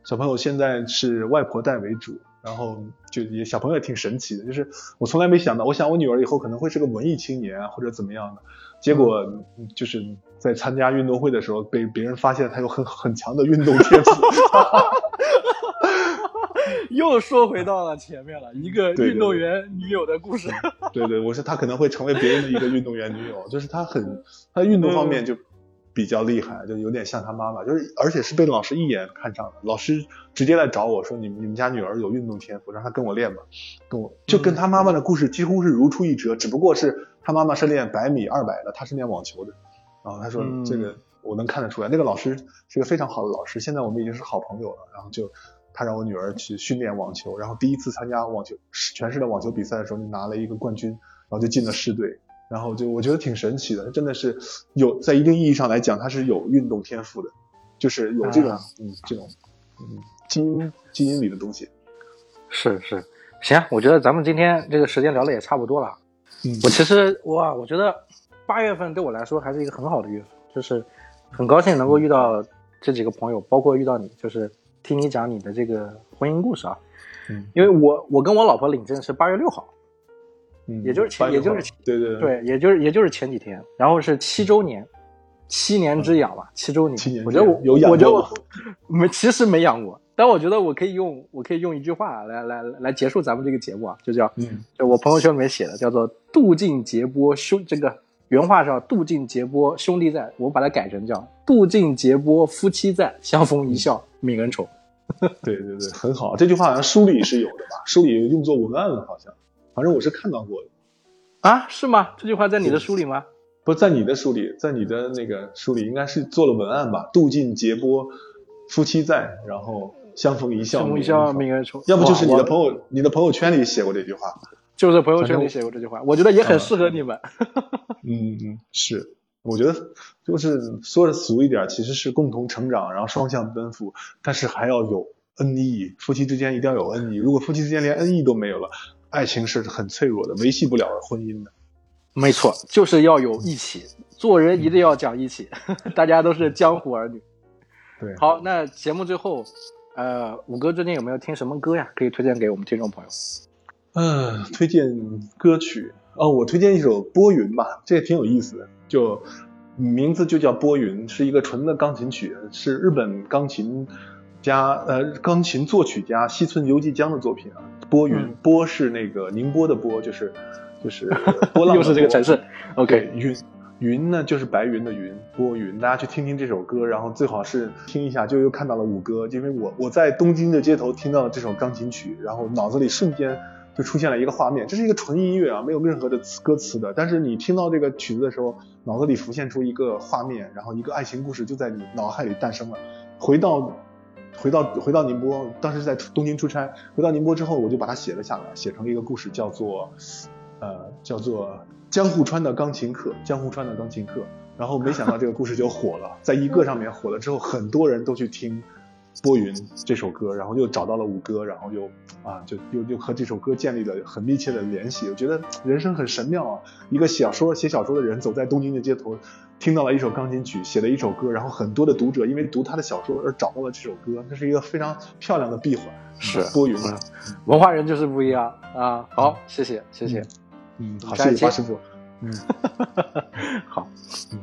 小朋友现在是外婆带为主，然后就也小朋友也挺神奇的，就是我从来没想到，我想我女儿以后可能会是个文艺青年或者怎么样的，结果就是在参加运动会的时候被别人发现她有很很强的运动天赋，又说回到了前面了，一个 运动员女友的故事。对对，我说她可能会成为别人的一个运动员女友，就是她很她运动方面就。比较厉害，就有点像他妈妈，就是而且是被老师一眼看上的。老师直接来找我说：“你你们家女儿有运动天赋，让她跟我练吧。”跟我就跟他妈妈的故事几乎是如出一辙，只不过是他妈妈是练百米、二百的，他是练网球的。然后他说：“这个我能看得出来，那个老师是个非常好的老师，现在我们已经是好朋友了。”然后就他让我女儿去训练网球，然后第一次参加网球全市的网球比赛的时候，就拿了一个冠军，然后就进了市队。然后就我觉得挺神奇的，真的是有在一定意义上来讲，他是有运动天赋的，就是有这种嗯这种嗯基因基因里的东西。是是，行，我觉得咱们今天这个时间聊的也差不多了。嗯，我其实哇，我觉得八月份对我来说还是一个很好的月份，就是很高兴能够遇到这几个朋友，包括遇到你，就是听你讲你的这个婚姻故事啊。嗯，因为我我跟我老婆领证是八月六号。也就是前，也就是对对对，也就是也就是前几天，然后是七周年，七年之痒吧，七周年。七年，我觉得我有养过，没，其实没养过，但我觉得我可以用，我可以用一句话来来来结束咱们这个节目啊，就叫，就我朋友圈里面写的，叫做“渡尽劫波兄”，这个原话叫“渡尽劫波兄弟在”，我把它改成叫“渡尽劫波夫妻在，相逢一笑泯恩仇”。对对对，很好，这句话好像书里是有的吧？书里用作文案了，好像。反正我是看到过的，啊，是吗？这句话在你的书里吗？不在你的书里，在你的那个书里应该是做了文案吧？渡尽劫波，夫妻在，然后相逢一笑相逢一笑泯泯恩仇，要不就是你的朋友，你的朋友圈里写过这句话。就是朋友圈里写过这句话，我觉得也很适合你们。嗯嗯，是，我觉得就是说的俗一点，其实是共同成长，然后双向奔赴，但是还要有恩义，夫妻之间一定要有恩义。如果夫妻之间连恩义都没有了，爱情是很脆弱的，维系不了婚姻的。没错，就是要有义气，做人一定要讲义气。大家都是江湖儿女。对，好，那节目最后，呃，五哥最近有没有听什么歌呀？可以推荐给我们听众朋友。嗯，推荐歌曲哦，我推荐一首《波云》吧，这个挺有意思的，就名字就叫《波云》，是一个纯的钢琴曲，是日本钢琴家呃钢琴作曲家西村由纪江的作品啊。波云，嗯波是那个宁波的波，就是就是 波浪的又是这个城市。OK，，云云呢就是白云的云，波云，大家去听听这首歌，然后最好是听一下，就又看到了五哥，因为我我在东京的街头听到了这首钢琴曲，然后脑子里瞬间就出现了一个画面，这是一个纯音乐啊，没有任何的词歌词的，但是你听到这个曲子的时候，脑子里浮现出一个画面，然后一个爱情故事就在你脑海里诞生了，回到。回到回到宁波，当时在东京出差，回到宁波之后，我就把它写了下来，写成了一个故事，叫做呃，叫做江户川的钢琴课，江户川的钢琴课。然后没想到这个故事就火了，在一个上面火了之后，很多人都去听《波云》这首歌，然后又找到了五哥，然后又啊，就又又和这首歌建立了很密切的联系。我觉得人生很神妙啊！一个小说写小说的人走在东京的街头，听到了一首钢琴曲，写了一首歌，然后很多的读者因为读他的小说而找到了这首歌，那是一个非常漂亮的闭环。是波云嗯文化人就是不一样啊。好，谢谢，谢谢。嗯，好，谢谢谢八师傅。嗯。好。嗯